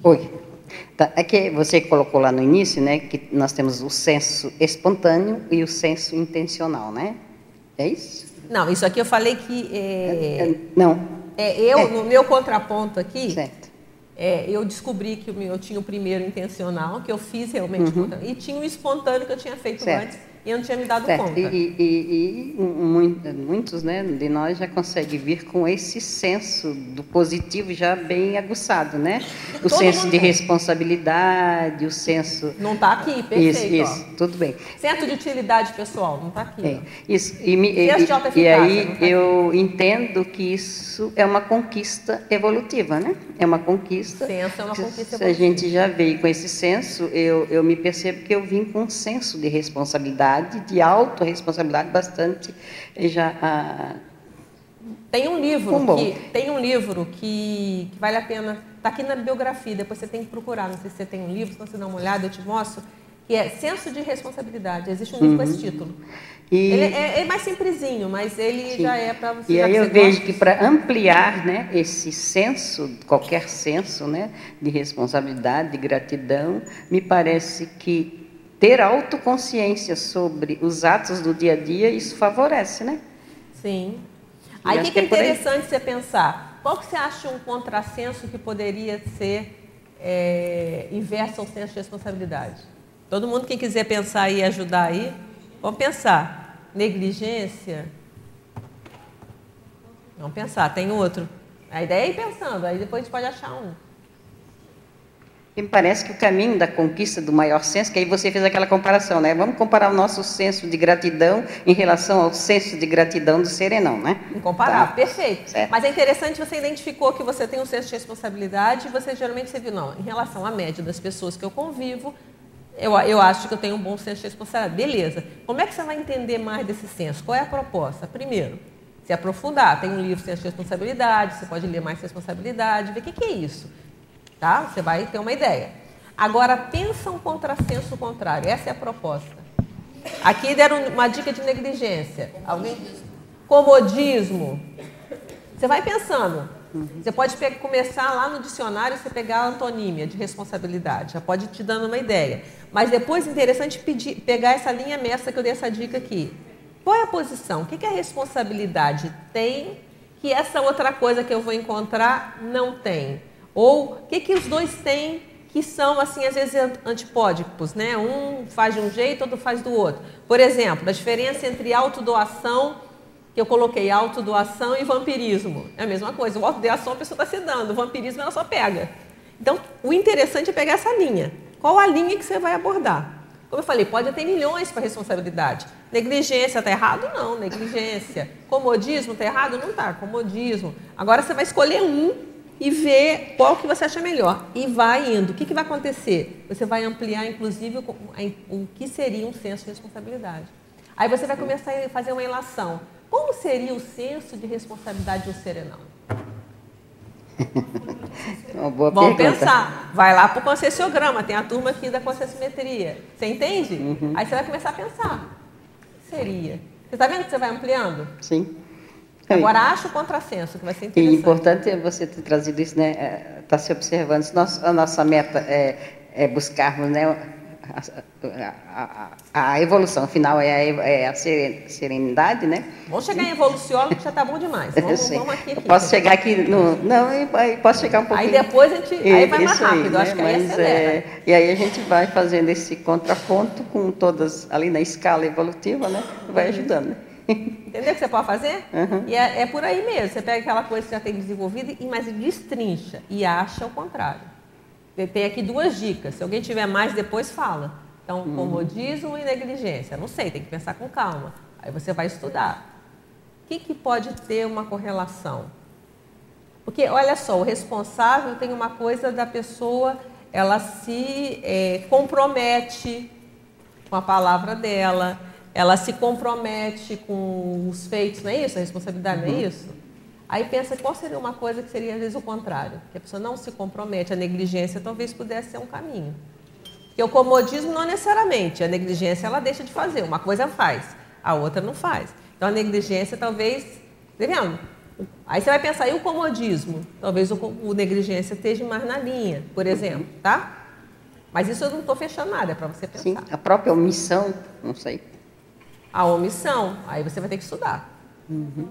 Oi. Tá, é que você colocou lá no início, né, que nós temos o senso espontâneo e o senso intencional, né? É isso? Não, isso aqui eu falei que é, é, não. É eu é. no meu contraponto aqui. Certo. É, eu descobri que eu tinha o primeiro intencional que eu fiz realmente uhum. e tinha o espontâneo que eu tinha feito certo. antes e eu não tinha me dado certo. conta. E, e, e, muitos né, de nós já conseguem vir com esse senso do positivo já bem aguçado, né? O Todo senso de responsabilidade, o senso... Não está aqui, perfeito. Isso, isso, tudo bem. Senso de utilidade pessoal, não está aqui. É, isso, e, e, e aí tá eu entendo que isso é uma conquista evolutiva, né? É uma conquista... Senso é uma conquista evolutiva. Se a gente já veio com esse senso, eu, eu me percebo que eu vim com um senso de responsabilidade responsabilidade, de autorresponsabilidade bastante já. Ah, tem um livro um que tem um livro que, que vale a pena. Está aqui na bibliografia, depois você tem que procurar. Não sei se você tem um livro, se você dá uma olhada, eu te mostro. Que é Senso de Responsabilidade. Existe um livro uhum. com esse título. E... Ele é, é, mais simplesinho, mas ele Sim. já é para você. E aí eu vejo gosta. que para ampliar né, esse senso, qualquer senso né, de responsabilidade, de gratidão, me parece que ter autoconsciência sobre os atos do dia a dia, isso favorece, né? Sim. Aí o que, que, é interessante você pensar? Qual que você acha um contrassenso que poderia ser é, inverso ao senso de responsabilidade? Todo mundo que quiser pensar e ajudar aí, vamos pensar. Negligência? Vamos pensar, tem outro. A ideia é ir pensando, aí depois a gente pode achar um. E me parece que o caminho da conquista do maior senso, que aí você fez aquela comparação, né? Vamos comparar o nosso senso de gratidão em relação ao senso de gratidão do serenão, né? Incomparável, tá. perfeito. Certo. Mas é interessante, você identificou que você tem um senso de responsabilidade e você geralmente você viu, não, em relação à média das pessoas que eu convivo, eu, eu acho que eu tenho um bom senso de responsabilidade. Beleza. Como é que você vai entender mais desse senso? Qual é a proposta? Primeiro, se aprofundar. Tem um livro Senso de Responsabilidade, você pode ler mais responsabilidade, ver o que, que é isso. Tá? Você vai ter uma ideia. Agora, pensa um contrassenso contrário. Essa é a proposta. Aqui deram uma dica de negligência. Alguém? Comodismo. Você vai pensando. Você pode pegar, começar lá no dicionário, você pegar a antonímia de responsabilidade. Já pode te dando uma ideia. Mas depois, interessante pedir, pegar essa linha mestra que eu dei essa dica aqui. Qual é a posição? O que, que a responsabilidade tem que essa outra coisa que eu vou encontrar não tem? Ou o que, que os dois têm que são, assim, às vezes antipódicos, né? Um faz de um jeito, outro faz do outro. Por exemplo, a diferença entre autodoação, que eu coloquei autodoação e vampirismo. É a mesma coisa. O autodoação a pessoa está se dando, o vampirismo ela só pega. Então, o interessante é pegar essa linha. Qual a linha que você vai abordar? Como eu falei, pode ter milhões para responsabilidade. Negligência está errado? Não, negligência. Comodismo está errado? Não está, comodismo. Agora você vai escolher um e ver qual que você acha melhor. E vai indo. O que, que vai acontecer? Você vai ampliar, inclusive, o, que seria um senso de responsabilidade. Aí você vai começar a fazer uma relação. Como seria o senso de responsabilidade de um serenão? Uma boa Vamos pergunta. pensar. Vai lá para o concessiograma, tem a turma aqui da concessiometria. Você entende? Uhum. Aí você vai começar a pensar. O que seria? Você está vendo que você vai ampliando? Sim. Agora acha o contrassenso, que vai ser interessante. E importante é você ter trazido isso, né? Está é, se observando. a nossa meta é, é buscarmos né, a, a, a, evolução final é a, é a serenidade, né? Vamos chegar em evoluciólogo que já está bom demais. Vamos, vamos aqui, aqui. Posso chegar aqui no. Não, posso chegar um pouquinho. Aí depois a gente. Aí vai mais rápido, aí, acho né? que aí Mas, é, E aí a gente vai fazendo esse contraponto com todas, ali na escala evolutiva, né? Vai ajudando. Né? Entendeu o que você pode fazer? Uhum. E é, é, por aí mesmo. Você pega aquela coisa que já tem desenvolvida, mas destrincha e acha o contrário. Tem aqui duas dicas. Se alguém tiver mais, depois fala. Então, uhum. comodismo e negligência. Não sei, tem que pensar com calma. Aí você vai estudar. O que, que pode ter uma correlação? Porque, olha só, o responsável tem uma coisa da pessoa, ela se é, compromete com a palavra dela, ela se compromete com os feitos, não é isso? A responsabilidade, uhum. não é uhum. isso? Aí pensa qual seria uma coisa que seria às vezes o contrário, que a pessoa não se compromete, a negligência talvez pudesse ser um caminho. Porque o comodismo não necessariamente, a negligência ela deixa de fazer, uma coisa faz, a outra não faz. Então a negligência talvez, tá vendo? Aí você vai pensar, e o comodismo? Talvez o, o negligência esteja mais na linha, por exemplo, tá? Mas isso eu não estou fechando nada, é para você pensar. Sim, a própria omissão, não sei. A omissão, aí você vai ter que estudar. Uhum.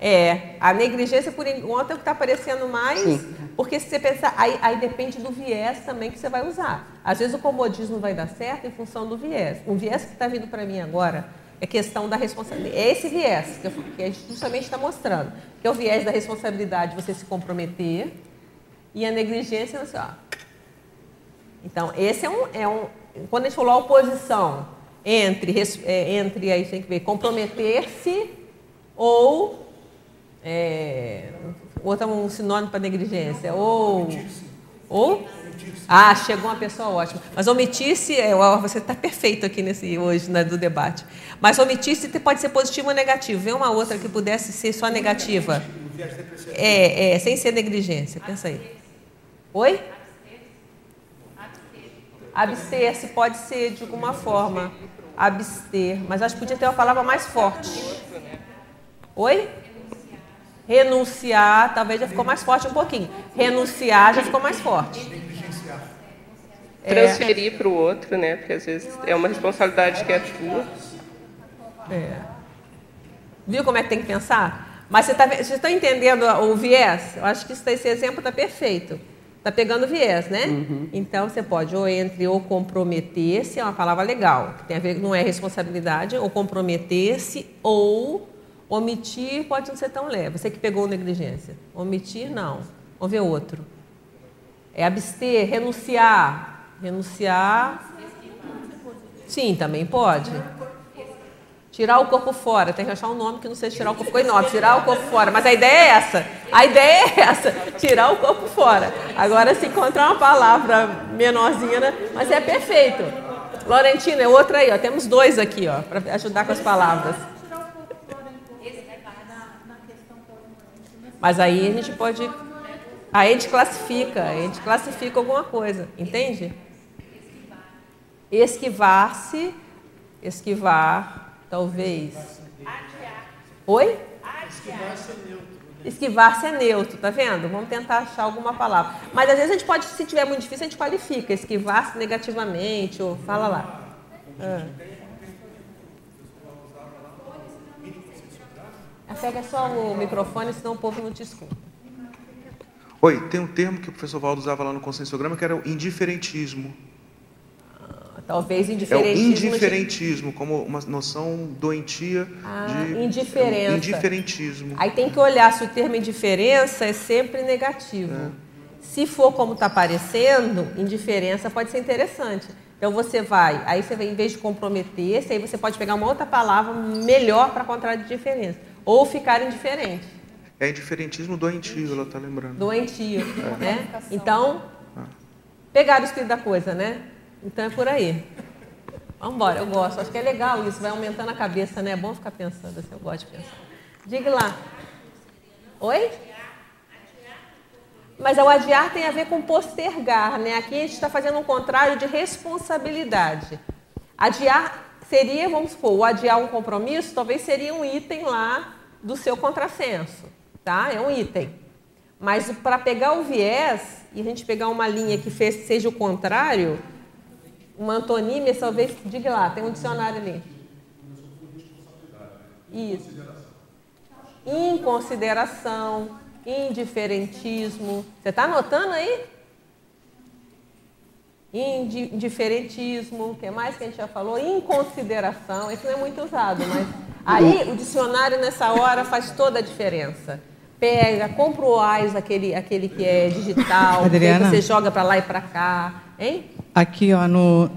É, a negligência por enquanto é o que está aparecendo mais, Sim. porque se você pensar, aí, aí, depende do viés também que você vai usar. Às vezes o comodismo vai dar certo em função do viés. O viés que está vindo para mim agora é questão da responsabilidade. É esse viés que, eu, que a gente justamente está mostrando, que é o viés da responsabilidade, você se comprometer, e a negligência, você, ó. Então, esse é um, é um. Quando a gente falou a oposição entre, é, entre aí tem que ver, comprometer-se ou é, outro um sinônimo para negligência. Ou. Ou? Ah, chegou uma pessoa ótima. Mas omitir-se, é, você está perfeito aqui nesse hoje né, do debate. Mas omitir-se pode ser positivo ou negativo. Vê uma outra que pudesse ser só negativa. É, é, sem ser negligência. Pensa aí. Oi? Abster-se pode ser de alguma forma. Abster. Mas acho que podia ter uma palavra mais forte. Oi? Renunciar, talvez já ficou mais forte um pouquinho. Renunciar já ficou mais forte. É. Transferir para o outro, né? Porque às vezes é uma responsabilidade que é tua. É. Viu como é que tem que pensar? Mas você está você tá entendendo o viés? Eu acho que esse exemplo está perfeito. Está pegando viés, né? Uhum. Então você pode ou entre ou comprometer-se, é uma palavra legal, que tem a ver, não é responsabilidade, ou comprometer-se, ou Omitir pode não ser tão leve. Você que pegou negligência. Omitir, não. Vamos ver outro. É abster, renunciar. Renunciar. Sim, também pode. Tirar o corpo fora. Tem que achar um nome que não seja tirar o corpo. Ficou enorme. Tirar o corpo fora. Mas a ideia é essa. A ideia é essa. Tirar o corpo fora. Agora, se encontrar uma palavra menorzinha, né? mas é perfeito. Laurentina, é outra aí. Ó. Temos dois aqui ó, para ajudar com as palavras. Mas aí a gente pode. Aí a gente classifica, a gente classifica alguma coisa, entende? Esquivar-se, esquivar, talvez. Oi? Esquivar-se é neutro. Esquivar-se é neutro, tá vendo? Vamos tentar achar alguma palavra. Mas às vezes a gente pode, se tiver muito difícil, a gente qualifica. Esquivar-se negativamente, ou fala lá. Ah. Pega só o microfone, senão o povo não te escuta. Oi, tem um termo que o professor Valdo usava lá no consensograma que era o indiferentismo. Ah, talvez indiferentismo. É o indiferentismo, de... como uma noção doentia ah, de indiferença. indiferentismo. Aí tem que olhar se o termo indiferença é sempre negativo. É. Se for como está aparecendo, indiferença pode ser interessante. Então você vai, aí você vai, em vez de comprometer-se, aí você pode pegar uma outra palavra melhor para contrar de diferença ou ficar indiferente. É indiferentismo doentio, ela está lembrando. Doentio, é. né? Então, pegar o espírito da coisa, né? Então é por aí. Vamos embora, eu gosto. Acho que é legal isso, vai aumentando a cabeça, né? É bom ficar pensando assim, eu gosto de pensar. Diga lá. Oi? Mas o adiar tem a ver com postergar, né? Aqui a gente está fazendo um contrário de responsabilidade. Adiar seria, vamos supor, o adiar um compromisso, talvez seria um item lá do seu contrassenso, tá? É um item. Mas para pegar o viés e a gente pegar uma linha que fez, seja o contrário, uma antonímia, talvez, diga lá, tem um dicionário ali. Isso. Inconsideração indiferentismo. Você está anotando aí? Indiferentismo, o que mais que a gente já falou? Inconsideração, esse não é muito usado, mas aí o dicionário nessa hora faz toda a diferença. Pega, compra o AIS, aquele, aquele que é digital, Adriana, que você joga para lá e para cá, hein? Aqui, ó, no,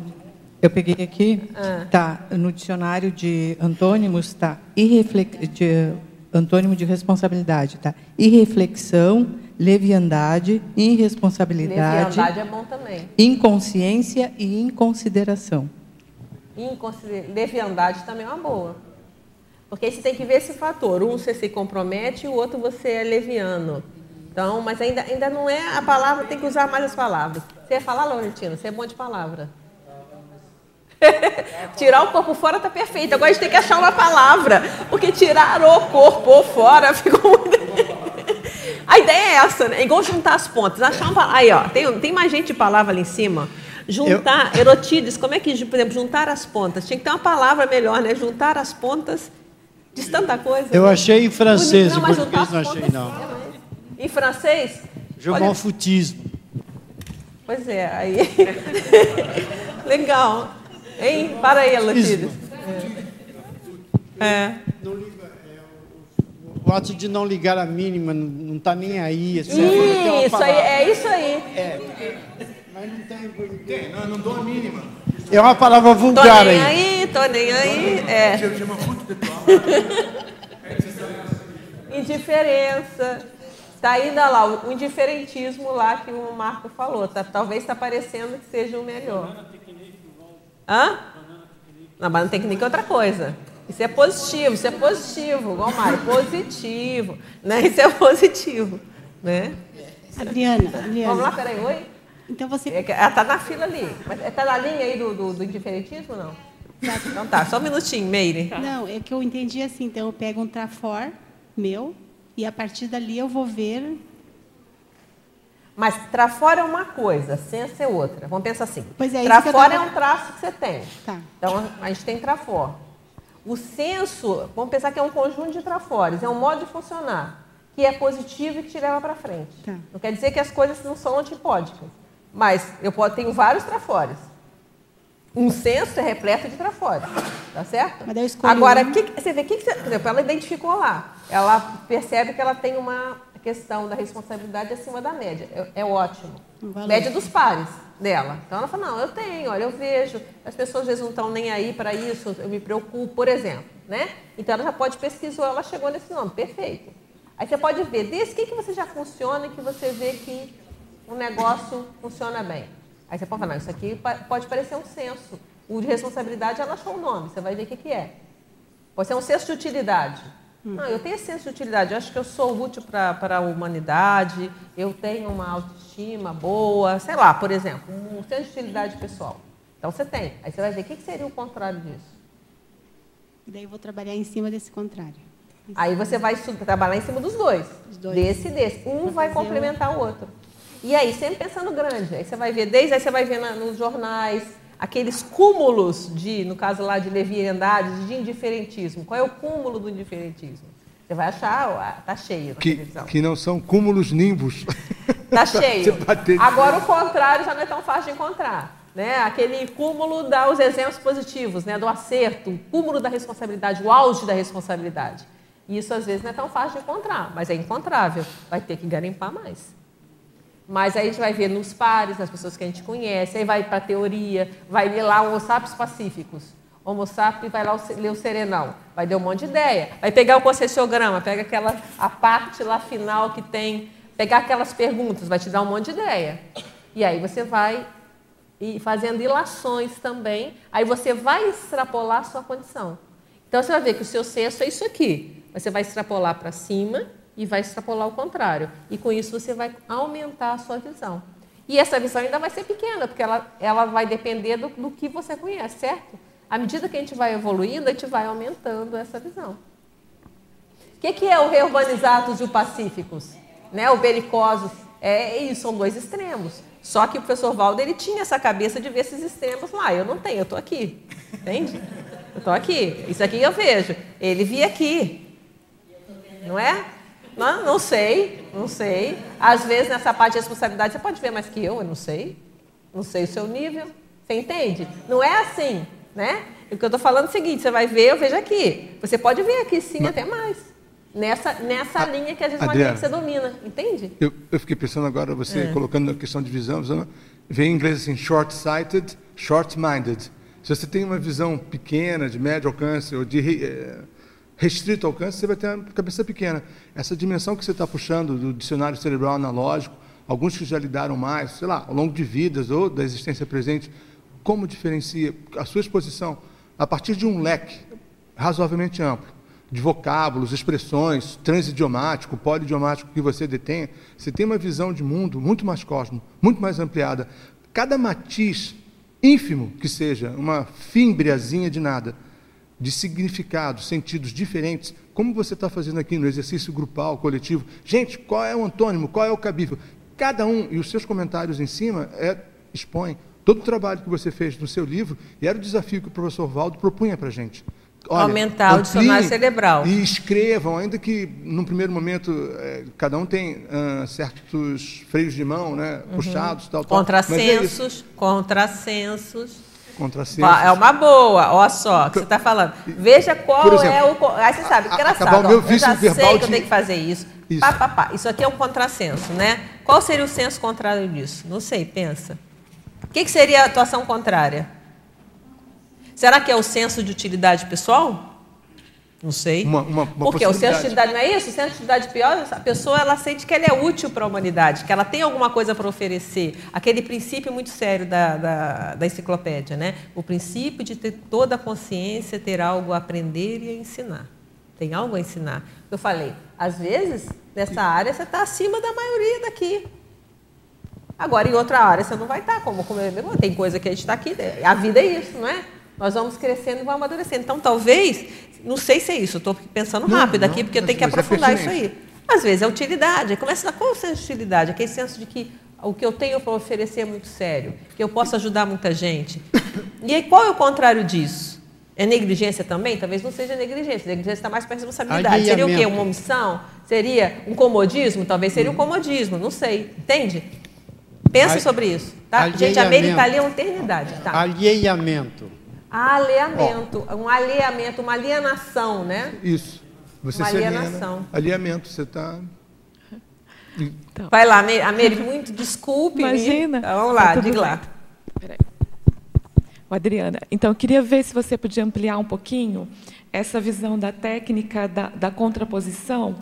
eu peguei aqui, ah. tá, no dicionário de antônimos, tá, irreflex, de, antônimo de responsabilidade, tá? Irreflexão, leviandade, irresponsabilidade. Leviandade é bom também. Inconsciência e inconsideração. Inconsider... Leviandade também é uma boa. Porque aí você tem que ver esse fator. Um você se compromete e o outro você é leviano. Então, mas ainda, ainda não é a palavra, tem que usar mais as palavras. Você ia falar, Laurentino? Você é bom de palavra. tirar o corpo fora tá perfeito. Agora a gente tem que achar uma palavra. Porque tirar o corpo fora ficou muito. a ideia é essa, né? É igual juntar as pontas. Achar uma Aí, ó, tem, tem mais gente de palavra ali em cima. Juntar, Eu... erotides, como é que, por exemplo, juntar as pontas? Tinha que ter uma palavra melhor, né? Juntar as pontas diz tanta coisa. Eu né? achei em francês, não, em português não achei, não. É em francês? Je m'en foutisme. Pois é, aí. Legal. Hein? Para aí, Latides. É. é. O ato de não ligar a mínima, não está nem aí. Assim, isso, aí, é isso aí. É. Mas não tem. tem não, não dou a mínima. É uma palavra vulgar tô nem aí. aí. Tô nem aí, é. Indiferença. Está ainda lá, o indiferentismo lá que o Marco falou. Tá, talvez está parecendo que seja o melhor. Hã? Na banana técnica é outra coisa. Isso é positivo, isso é positivo, igual o Mário, positivo, né? Isso é positivo, né? Adriana, Adriana. Vamos lá, peraí, oi? Então você... É ela está na fila ali, mas está na linha aí do, do, do indiferentismo não? Então tá, só um minutinho, Meire. Não, é que eu entendi assim, então eu pego um trafor meu e a partir dali eu vou ver mas trafora é uma coisa, senso é outra. Vamos pensar assim. Pois é, trafora tava... é um traço que você tem. Tá. Então, a gente tem trafor. O senso, vamos pensar que é um conjunto de trafores, é um modo de funcionar, que é positivo e que te leva para frente. Tá. Não quer dizer que as coisas não são antipódicas. Mas eu tenho vários trafores. Um senso é repleto de trafores, tá certo? Agora, que, você vê, que, que você, por exemplo, ela identificou lá. Ela percebe que ela tem uma questão da responsabilidade acima da média. É, é ótimo. Valeu. Média dos pares dela. Então ela fala, não, eu tenho, olha, eu vejo, as pessoas às vezes não estão nem aí para isso, eu me preocupo, por exemplo. Né? Então ela já pode pesquisar, ela chegou nesse nome, perfeito. Aí você pode ver, desse que, que você já funciona que você vê que o negócio funciona bem. Aí você pode falar, não, isso aqui pode parecer um senso. O de responsabilidade, ela achou o nome, você vai ver o que, que é. Pode ser um senso de utilidade. Não, eu tenho esse senso de utilidade. Eu acho que eu sou útil para a humanidade, eu tenho uma autoestima boa, sei lá, por exemplo, um senso de utilidade pessoal. Então você tem. Aí você vai ver o que seria o contrário disso. E daí eu vou trabalhar em cima desse contrário. Aí você vai trabalhar em cima dos dois. dois. Desse e desse. Um vai complementar o outro. E aí, sempre pensando grande. Aí você vai ver, desde aí você vai ver na, nos jornais, aqueles cúmulos de, no caso lá de leviandade, de indiferentismo. Qual é o cúmulo do indiferentismo? Você vai achar, tá cheio que, televisão. Que não são cúmulos nimbos. Tá cheio. Agora o contrário já não é tão fácil de encontrar. Né? Aquele cúmulo dá os exemplos positivos, né? do acerto, o cúmulo da responsabilidade, o auge da responsabilidade. Isso às vezes não é tão fácil de encontrar, mas é encontrável. Vai ter que garimpar mais. Mas aí a gente vai ver nos pares, nas pessoas que a gente conhece, aí vai para a teoria, vai ver lá os sapos pacíficos. Homo sapiens vai lá ler o serenal, vai dar um monte de ideia. Vai pegar o concessiograma, pega aquela a parte lá final que tem, pegar aquelas perguntas, vai te dar um monte de ideia. E aí você vai e fazendo ilações também, aí você vai extrapolar a sua condição. Então você vai ver que o seu senso é isso aqui. Você vai extrapolar para cima e vai extrapolar o contrário. E com isso você vai aumentar a sua visão. E essa visão ainda vai ser pequena, porque ela, ela vai depender do, do que você conhece, certo? À medida que a gente vai evoluindo, a gente vai aumentando essa visão. O que, que é o reurbanizados e o pacíficos? Né? O belicosos. É, isso, são dois extremos. Só que o professor Valdo ele tinha essa cabeça de ver esses extremos lá. Eu não tenho, eu estou aqui. Entende? Eu estou aqui. Isso aqui eu vejo. Ele via aqui. Não é? Não, não sei, não sei. Às vezes nessa parte de responsabilidade você pode ver mais que eu, eu não sei. Não sei o seu nível. Você entende? Não é assim. Né? O que eu estou falando é o seguinte: você vai ver, eu vejo aqui. Você pode ver aqui sim, Mas... até mais. Nessa, nessa a, linha que às vezes uma linha que você domina, entende? Eu, eu fiquei pensando agora, você é. colocando a questão de visão, visão vem em inglês assim, short-sighted, short-minded. Se você tem uma visão pequena, de médio alcance, ou de restrito alcance, você vai ter uma cabeça pequena. Essa dimensão que você está puxando do dicionário cerebral analógico, alguns que já lidaram mais, sei lá, ao longo de vidas ou da existência presente, como diferencia a sua exposição a partir de um leque razoavelmente amplo de vocábulos, expressões, transidiomático, polidiomático que você detém, você tem uma visão de mundo muito mais cósmico, muito mais ampliada. Cada matiz ínfimo que seja, uma fimbriazinha de nada, de significados, sentidos diferentes, como você está fazendo aqui no exercício grupal, coletivo. Gente, qual é o antônimo, qual é o cabível? Cada um, e os seus comentários em cima, é, expõe todo o trabalho que você fez no seu livro, e era o desafio que o professor Valdo propunha para a gente. Olha, Aumentar o dicionário cerebral. E escrevam, ainda que num primeiro momento é, cada um tem uh, certos freios de mão, né, uhum. puxados, tal, tal. Contrassensos, é contrassensos. Contrassensos. É uma boa, olha só, que você está falando. Veja qual exemplo, é o. Aí você sabe, engraçado. O meu vício eu já verbal sei que eu tenho que fazer isso. Isso. Pá, pá, pá. isso aqui é um contrassenso, né? Qual seria o senso contrário disso? Não sei, pensa. O que, que seria a atuação contrária? Será que é o senso de utilidade pessoal? Não sei. Uma, uma, uma Porque o senso de utilidade não é isso? O senso de utilidade pior, a pessoa ela sente que ela é útil para a humanidade, que ela tem alguma coisa para oferecer. Aquele princípio muito sério da, da, da, enciclopédia, né? O princípio de ter toda a consciência, ter algo a aprender e a ensinar. Tem algo a ensinar. Eu falei, às vezes, nessa área você está acima da maioria daqui. Agora, em outra área, você não vai estar. Como, como tem coisa que a gente está aqui. A vida é isso, não é? Nós vamos crescendo e vamos amadurecendo. Então, talvez, não sei se é isso, estou pensando rápido não, aqui, porque eu tenho que é aprofundar é isso aí. Às vezes é utilidade. Começa a qual é o senso de utilidade? Aquele senso de que o que eu tenho para oferecer é muito sério, que eu posso ajudar muita gente. E aí, qual é o contrário disso? É negligência também? Talvez não seja negligência. Negligência está mais para responsabilidade. Seria o quê? Uma omissão? Seria um comodismo? Talvez seria um comodismo, não sei. Entende? Pensa sobre isso. Tá? Gente, a Meire está ali uma eternidade. Tá? Alheiamento. Oh. Um alheamento, uma alienação, né? Isso. Você uma alienação. Alheamento, você está... Então. Vai lá, a muito desculpe. Imagina. Então, vamos lá, tá diga lá. Peraí. Adriana, então eu queria ver se você podia ampliar um pouquinho essa visão da técnica da, da contraposição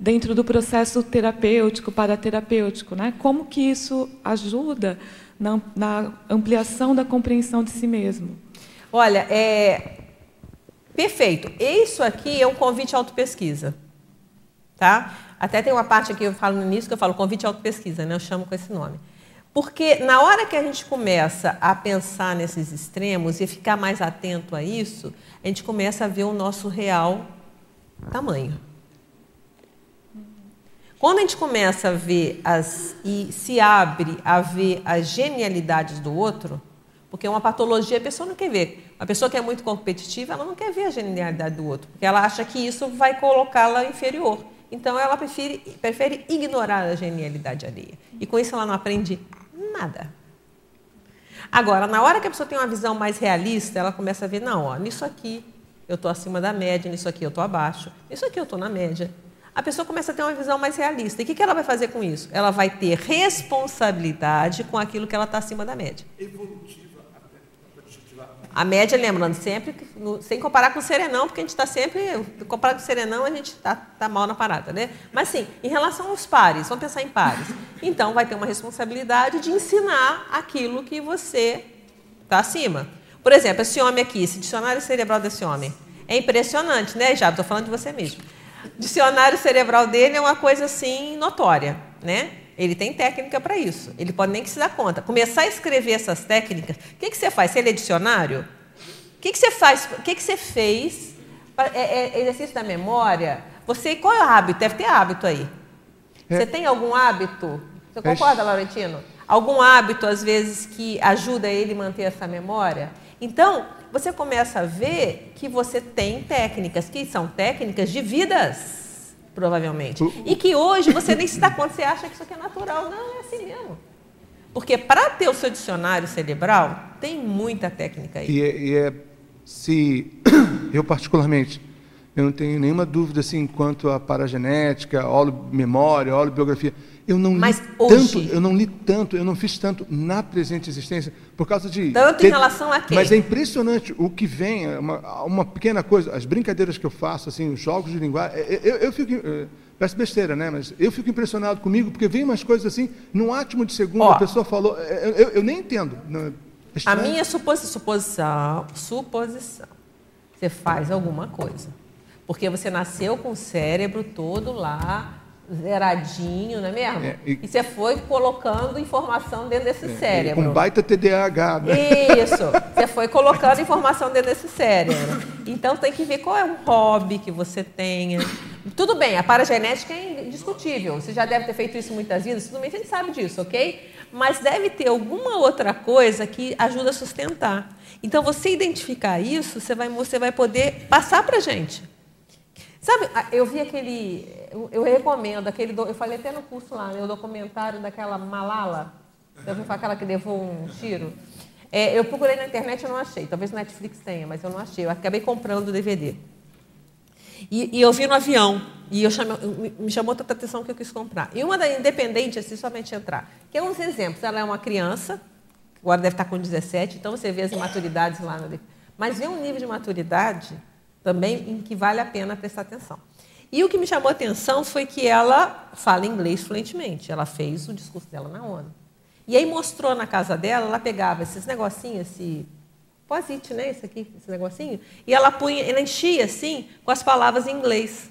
dentro do processo terapêutico, paraterapêutico, né? Como que isso ajuda na, na ampliação da compreensão de si mesmo? Olha, é perfeito. Isso aqui é um convite à autopesquisa, tá? Até tem uma parte aqui eu falo no início que eu falo convite à autopesquisa, né? Eu chamo com esse nome. Porque na hora que a gente começa a pensar nesses extremos e ficar mais atento a isso, a gente começa a ver o nosso real tamanho. Quando a gente começa a ver as, e se abre a ver as genialidades do outro, porque uma patologia a pessoa não quer ver. A pessoa que é muito competitiva, ela não quer ver a genialidade do outro, porque ela acha que isso vai colocá-la inferior. Então ela prefere, prefere ignorar a genialidade alheia. E com isso ela não aprende nada. Agora, na hora que a pessoa tem uma visão mais realista, ela começa a ver, não, ó, nisso aqui eu estou acima da média, nisso aqui eu estou abaixo, nisso aqui eu estou na média a pessoa começa a ter uma visão mais realista. E o que ela vai fazer com isso? Ela vai ter responsabilidade com aquilo que ela está acima da média. Evolutiva, A média, lembrando, sempre, no, sem comparar com o serenão, porque a gente está sempre, comparado com o serenão, a gente está tá mal na parada, né? Mas sim, em relação aos pares, vamos pensar em pares. Então, vai ter uma responsabilidade de ensinar aquilo que você está acima. Por exemplo, esse homem aqui, esse dicionário cerebral desse homem. É impressionante, né, Jabo? Estou falando de você mesmo. Dicionário cerebral dele é uma coisa assim notória, né? Ele tem técnica para isso. Ele pode nem que se dar conta. Começar a escrever essas técnicas. O que, que você faz? Você lê dicionário? O que, que você faz? O que, que você fez? É, é, exercício da memória? Você, qual é o hábito? Deve ter hábito aí. É. Você tem algum hábito? Você concorda, Laurentino? Algum hábito, às vezes, que ajuda ele a manter essa memória? Então, você começa a ver que você tem técnicas, que são técnicas de vidas, provavelmente. E que hoje você nem se dá conta, você acha que isso aqui é natural. Não, é assim mesmo. Porque para ter o seu dicionário cerebral, tem muita técnica aí. E é, e é se eu particularmente eu não tenho nenhuma dúvida assim quanto à paragenética, memória, biografia. Eu não Mas li hoje... tanto, eu não li tanto, eu não fiz tanto na presente existência por causa de tanto ter... em relação a quê? Mas é impressionante o que vem, é uma, uma pequena coisa, as brincadeiras que eu faço, assim, os jogos de linguagem, eu, eu, eu fico Parece besteira, né? Mas eu fico impressionado comigo, porque vem umas coisas assim, num átimo de segundo, Ó, a pessoa falou. Eu, nem entendo. A minha suposição, suposição. Você faz alguma coisa. Porque você nasceu com o cérebro todo lá, zeradinho, não é mesmo? É, e, e, você foi colocando informação dentro desse é, cérebro. Com baita TDAH, né? Isso. Você foi colocando informação dentro desse cérebro. Então tem que ver qual é um hobby que você tenha. Tudo bem, a paragenética é indiscutível. Você já deve ter feito isso muitas vezes, tudo bem, a gente sabe disso, ok? Mas deve ter alguma outra coisa que ajuda a sustentar. Então, você identificar isso, você vai, você vai poder passar para a gente. Sabe, eu vi aquele. Eu, recomendo aquele. Eu falei até no curso lá, né, o documentário daquela Malala. Eu vi aquela que levou um tiro. É, eu procurei na internet e não achei. Talvez na Netflix tenha, mas eu não achei. Eu acabei comprando o DVD. E, e, eu vi no avião. E eu chame, me chamou tanta atenção que eu quis comprar. E uma da independente, assim, somente entrar. Que é uns exemplos. Ela é uma criança, agora deve estar com 17, então você vê as imaturidades lá. Mas vê um nível de maturidade também em que vale a pena prestar atenção. E o que me chamou a atenção foi que ela fala inglês fluentemente. Ela fez o discurso dela na ONU. E aí mostrou na casa dela, ela pegava esses negocinhos, esse posit, né, esse aqui, esse negocinho, e ela punha, ela enchia assim com as palavras em inglês.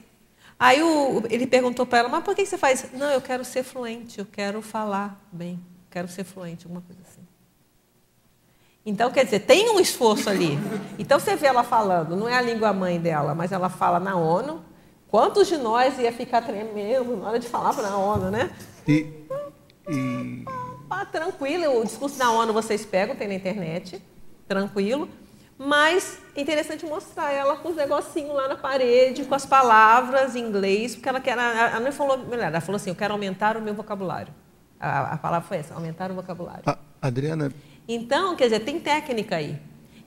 Aí o, ele perguntou para ela, mas por que você faz? Não, eu quero ser fluente, eu quero falar bem, quero ser fluente, alguma coisa assim. Então, quer dizer, tem um esforço ali. Então, você vê ela falando, não é a língua mãe dela, mas ela fala na ONU. Quantos de nós ia ficar tremendo na hora de falar para a ONU, né? E, e... Ah, tranquilo, o discurso da ONU vocês pegam, tem na internet, tranquilo. Mas é interessante mostrar ela com os negocinhos lá na parede, com as palavras em inglês, porque ela quer. Ela não falou melhor, ela falou assim: eu quero aumentar o meu vocabulário. A, a palavra foi essa, aumentar o vocabulário. A, Adriana, então, quer dizer, tem técnica aí.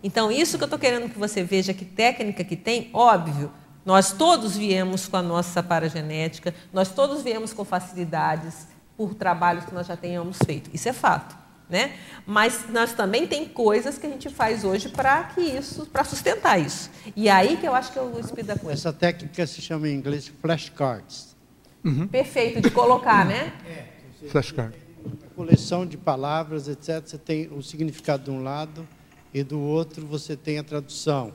Então, isso que eu estou querendo que você veja que técnica que tem, óbvio, nós todos viemos com a nossa paragenética, nós todos viemos com facilidades por trabalhos que nós já tenhamos feito. Isso é fato. Né? Mas nós também tem coisas que a gente faz hoje para que isso, para sustentar isso. E aí que eu acho que eu vou explicar com Essa técnica se chama em inglês flashcards. Uhum. Perfeito, de colocar, né? É, flashcard coleção de palavras, etc. Você tem o significado de um lado e do outro você tem a tradução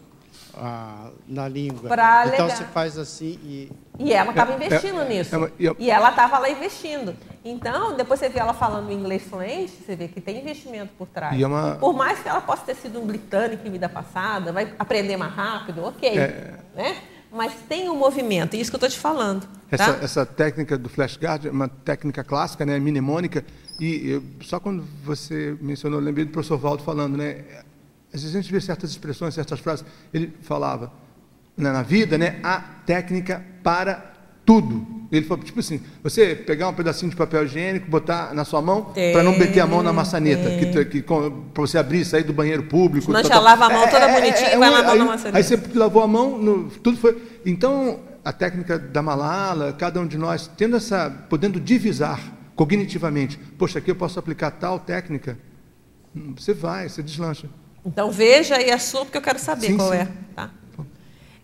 a, na língua. Pra então você faz assim e. E ela estava é, investindo é, nisso. É, e ela estava lá investindo. Então, depois você vê ela falando inglês fluente, você vê que tem investimento por trás. É uma... Por mais que ela possa ter sido um britânico em vida passada, vai aprender mais rápido, ok. É. Né? mas tem um movimento, é isso que eu estou te falando. Tá? Essa, essa, técnica do flashcard é uma técnica clássica, né, mnemônica, e eu, só quando você mencionou, lembrei do professor Valdo falando, né, às vezes a gente vê certas expressões, certas frases, ele falava, né, na vida, né, a técnica para tudo. Ele falou, tipo assim, você pegar um pedacinho de papel higiênico, botar na sua mão, para não meter a mão na maçaneta, que, que, para você abrir e sair do banheiro público. Não já lava a mão toda é, é bonitinha é, é, e vai lavar aí, na maçaneta. Aí você lavou a mão, no, tudo foi... Então, a técnica da Malala, cada um de nós, tendo essa, podendo divisar cognitivamente, poxa, aqui eu posso aplicar tal técnica, hum, você vai, você deslancha. Então veja aí a sua, porque eu quero saber sim, qual sim. é. Tá?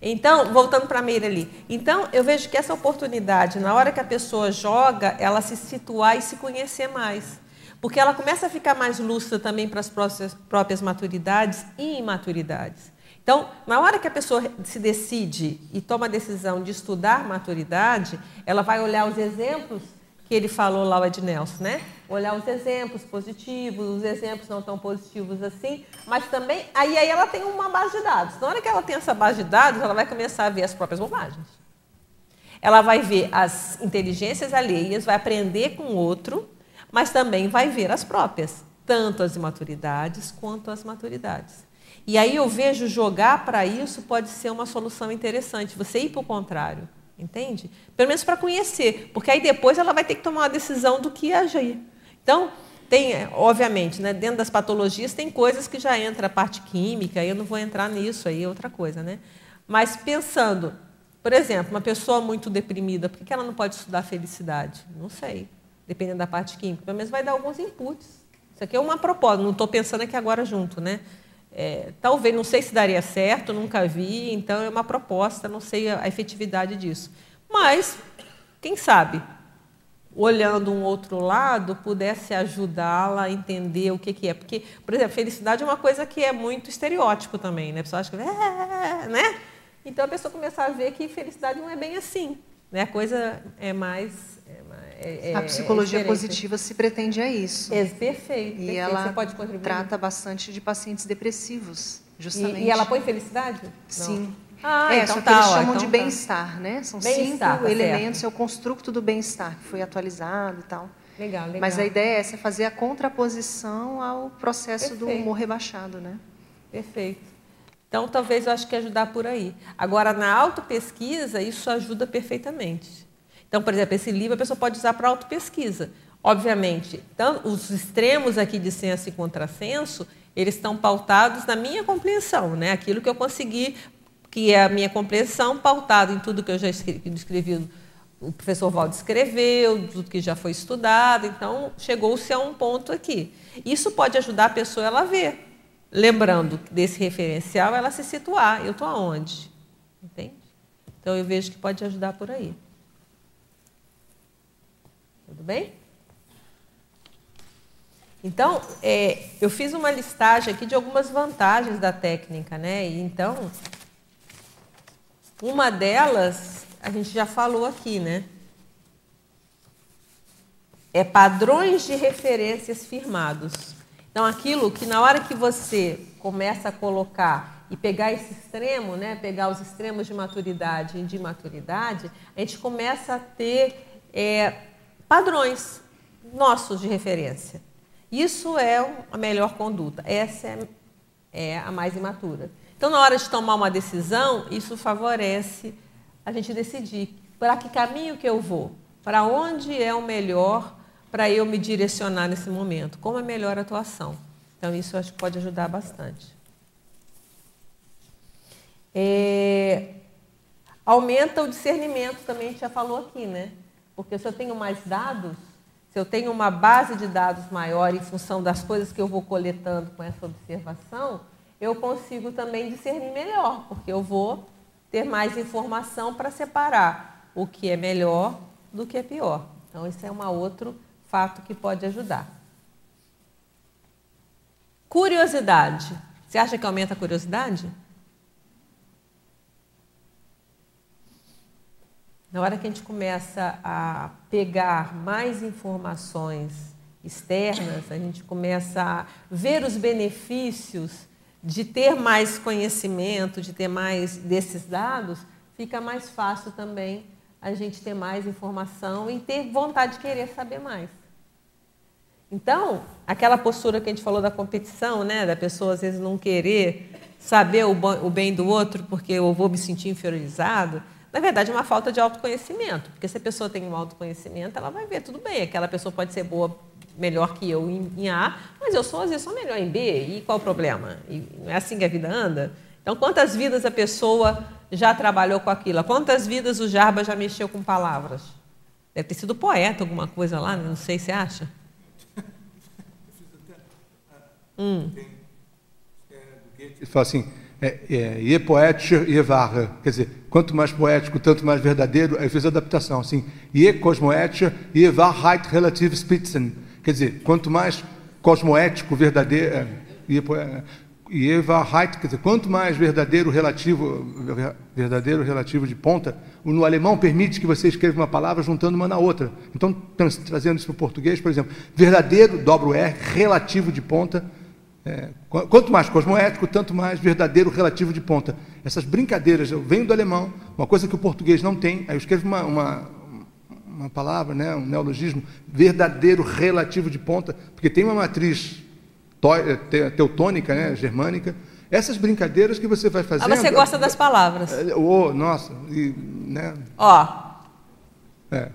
Então, voltando para a Meire ali. Então, eu vejo que essa oportunidade, na hora que a pessoa joga, ela se situar e se conhecer mais. Porque ela começa a ficar mais lúcida também para as próprias maturidades e imaturidades. Então, na hora que a pessoa se decide e toma a decisão de estudar maturidade, ela vai olhar os exemplos que ele falou lá, o Ed Nelson, né? Olhar os exemplos positivos, os exemplos não tão positivos assim, mas também, aí, aí ela tem uma base de dados. Na hora que ela tem essa base de dados, ela vai começar a ver as próprias bobagens. Ela vai ver as inteligências alheias, vai aprender com o outro, mas também vai ver as próprias, tanto as imaturidades quanto as maturidades. E aí eu vejo jogar para isso pode ser uma solução interessante, você ir para o contrário. Entende? Pelo menos para conhecer, porque aí depois ela vai ter que tomar uma decisão do que agir. Então, tem, obviamente, né, dentro das patologias tem coisas que já entra a parte química, eu não vou entrar nisso, aí é outra coisa, né? Mas pensando, por exemplo, uma pessoa muito deprimida, por que ela não pode estudar felicidade? Não sei, dependendo da parte química, pelo menos vai dar alguns inputs. Isso aqui é uma proposta, não estou pensando aqui agora junto, né? É, talvez, não sei se daria certo, nunca vi, então é uma proposta, não sei a, efetividade disso. Mas, quem sabe, olhando um outro lado, pudesse ajudá-la a entender o que, que é. Porque, por exemplo, felicidade é uma coisa que é muito estereótipo também, né? A pessoa acha que é, né? Então a pessoa começar a ver que felicidade não é bem assim. Né? A coisa é mais. É, é, a psicologia é positiva se pretende a isso. É, perfeito. E perfeito. ela trata bastante de pacientes depressivos, justamente. E, e ela põe felicidade? Sim. Ah, é, então só que tá, eles chamam então de tá. bem-estar, né? São bem cinco tá elementos, é o construto do bem-estar, que foi atualizado e tal. Legal, legal. Mas a ideia é essa, fazer a contraposição ao processo Perfeito. do humor rebaixado, né? Perfeito. Então, talvez eu acho que ajudar por aí. Agora, na autopesquisa, isso ajuda perfeitamente. Então, por exemplo, esse livro a pessoa pode usar para autopesquisa. Obviamente, então, os extremos aqui de senso e contrassenso, eles estão pautados na minha compreensão, né? aquilo que eu consegui, que é a minha compreensão, pautado em tudo que eu já escrevi, o professor Valdo escreveu, tudo que já foi estudado, então chegou-se a um ponto aqui. Isso pode ajudar a pessoa a ver lembrando desse referencial, ela se situar. Eu estou aonde? Entende? Então eu vejo que pode ajudar por aí. Tudo bem? Então, é, eu fiz uma listagem aqui de algumas vantagens da técnica, né? Então, uma delas, a gente já falou aqui, né? É padrões de referências firmados. Então, aquilo que na hora que você começa a colocar e pegar esse extremo, né, pegar os extremos de maturidade e de imaturidade, a gente começa a ter é, padrões nossos de referência. Isso é a melhor conduta, essa é, é a mais imatura. Então, na hora de tomar uma decisão, isso favorece a gente decidir para que caminho que eu vou, para onde é o melhor para eu me direcionar nesse momento? Como é melhor atuação? Então, isso acho que pode ajudar bastante. É, aumenta o discernimento, também a gente já falou aqui, né? Porque se eu tenho mais dados, se eu tenho uma base de dados maior em função das coisas que eu vou coletando com essa observação, eu consigo também discernir melhor, porque eu vou ter mais informação para separar o que é melhor do que é pior. Então, isso é uma outra fato que pode ajudar. Curiosidade. Você acha que aumenta a curiosidade? Na hora que a gente começa a pegar mais informações externas, a gente começa a ver os benefícios de ter mais conhecimento, de ter mais desses dados, fica mais fácil também a gente ter mais informação e ter vontade de querer saber mais. Então, aquela postura que a gente falou da competição, né, da pessoa às vezes não querer saber o, bem do outro porque eu vou me sentir inferiorizado, na verdade é uma falta de autoconhecimento. Porque se a pessoa tem um autoconhecimento, ela vai ver tudo bem. Aquela pessoa pode ser boa, melhor que eu em, A, mas eu sou às vezes sou melhor em B. E qual o problema? E não é assim que a vida anda? Então, quantas vidas a pessoa já trabalhou com aquilo? Quantas vidas o Jarba já mexeu com palavras? Deve ter sido poeta, alguma coisa lá, não sei, se acha? Hum. Tem, é, Ele fala assim, é, é, je poetischer, je wahre. Quer dizer, quanto mais poético, tanto mais verdadeiro. Aí fez a adaptação, assim, je cosmoetischer, je Wahrheit relativ spitzen. Quer dizer, quanto mais cosmoético, verdadeiro, é, je Wahrheit, quer dizer, quanto mais verdadeiro relativo, verdadeiro relativo de ponta, no alemão permite que você escreva uma palavra juntando uma na outra. Então, trazendo isso para o português, por exemplo, verdadeiro, dobro R, relativo de ponta, é, quanto mais cosmoético, tanto mais verdadeiro relativo de ponta. Essas brincadeiras, eu venho do alemão, uma coisa que o português não tem, aí eu escrevo uma, uma, uma palavra, né, um neologismo, verdadeiro relativo de ponta, porque tem uma matriz teutônica, né, germânica, essas brincadeiras que você vai fazer. Ah, você gosta das palavras. Oh, nossa, e, né? Ó. É,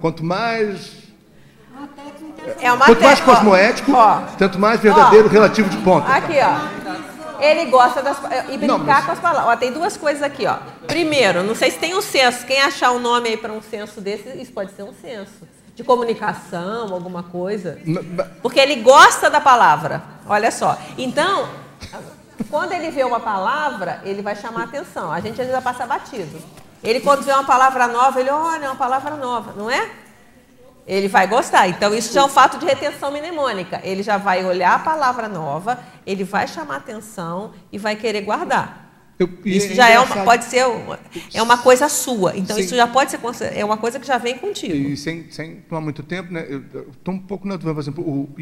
quanto mais é uma Quanto mais cosmoético, ó, tanto mais verdadeiro ó, relativo de ponta. Aqui, ó. Ele gosta das e brincar não, mas... com as palavras. Ó, tem duas coisas aqui, ó. Primeiro, não sei se tem um censo. Quem achar um nome aí para um censo desse, isso pode ser um censo de comunicação, alguma coisa. Porque ele gosta da palavra. Olha só. Então, quando ele vê uma palavra, ele vai chamar atenção. A gente às vezes vai passar batido. Ele, quando vê uma palavra nova, ele olha, é uma palavra nova, não é? Ele vai gostar. Então, isso já é um fato de retenção mnemônica. Ele já vai olhar a palavra nova, ele vai chamar atenção e vai querer guardar. Eu, isso é já é uma, pode ser uma, é uma coisa sua. Então, Sim. isso já pode ser é uma coisa que já vem contigo. E sem, sem tomar muito tempo, né? eu estou um pouco na dúvida, por exemplo, o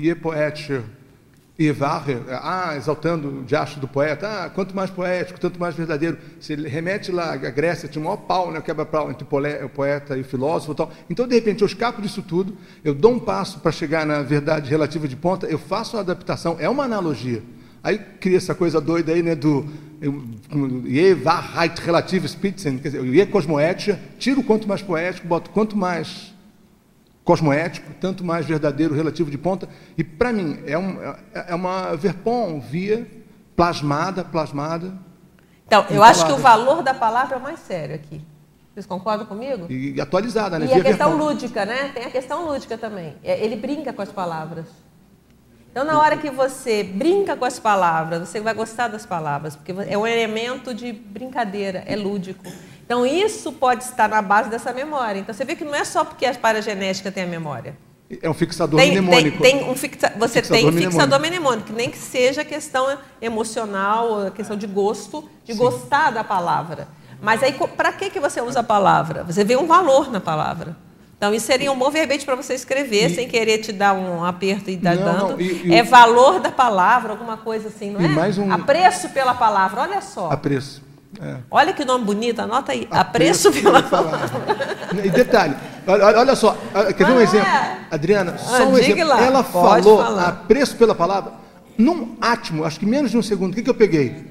Iepoetcher Evarre, ah, exaltando o diacho do poeta, ah, quanto mais poético, tanto mais verdadeiro. Se ele remete lá à Grécia, tinha um maior pau, né, quebra-pau entre o poeta e o filósofo e tal. Então, de repente, eu escapo disso tudo, eu dou um passo para chegar na verdade relativa de ponta, eu faço uma adaptação, é uma analogia. Aí cria essa coisa doida aí, né, do Je Wahrheit relative Spitzen, quer dizer, o Je Cosmoetia, tiro o quanto mais poético, boto quanto mais cosmoético, tanto mais verdadeiro, relativo de ponta. E, para mim, é, um, é, é uma verpon via plasmada, plasmada. Então, eu acho que o valor da palavra é o mais sério aqui. Vocês concordam comigo? E atualizada, né? E a questão lúdica, né? Tem a questão lúdica também. É, ele brinca com as palavras. Então, na hora que você brinca com as palavras, você vai gostar das palavras, porque é um elemento de brincadeira, é lúdico. Então, isso pode estar na base dessa memória. Então, você vê que não é só porque a paragenética tem a memória. É um fixador tem, mnemônico. Tem, tem um fixa, você fixador tem um fixador mnemônico, nem que seja questão emocional, questão de gosto, de Sim. gostar da palavra. Mas aí, para que, que você usa a palavra? Você vê um valor na palavra. Então, isso seria um bom verbete para você escrever, e, sem querer te dar um aperto e dar dando. Não, e, e, é valor da palavra, alguma coisa assim, não é? Mais um... Apreço pela palavra, olha só. Apreço. É. Olha que nome bonito, anota aí. Apreço, Apreço pela palavra. E detalhe, olha, olha só, quer ver um ah, exemplo? É. Adriana, só ah, um exemplo. Lá. Ela Pode falou falar. apreço pela palavra. Num átimo, acho que menos de um segundo, o que, que eu peguei?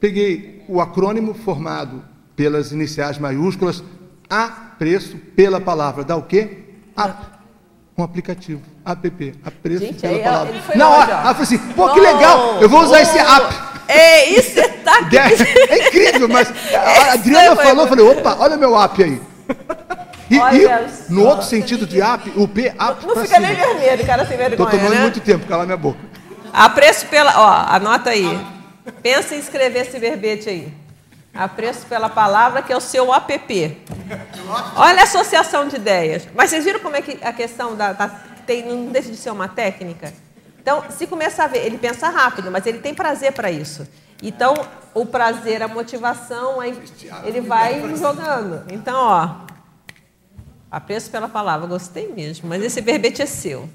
Peguei o acrônimo formado pelas iniciais maiúsculas, apreço pela palavra. Dá o quê? App. Um aplicativo. App. Apreço Gente, pela aí, palavra. Na hora, ela falou assim, pô, que legal, eu vou usar oh. esse app. É, isso é tático. É, é incrível, mas a Adriana falou, eu falei, opa, olha meu app aí. E, e no outro sentido de app, o P, app. Não, não fica nem vermelho, cara, sem vergonha. Estou tomando né? muito tempo, cala minha boca. Apreço pela. Ó, anota aí. Pensa em escrever esse verbete aí. Apreço pela palavra, que é o seu app. Olha a associação de ideias. Mas vocês viram como é que a questão da. da tem, não deixa de ser uma técnica? Então, se começar a ver, ele pensa rápido, mas ele tem prazer para isso. Então, o prazer, a motivação, ele vai jogando. Então, ó, apreço pela palavra, gostei mesmo, mas esse verbete é seu.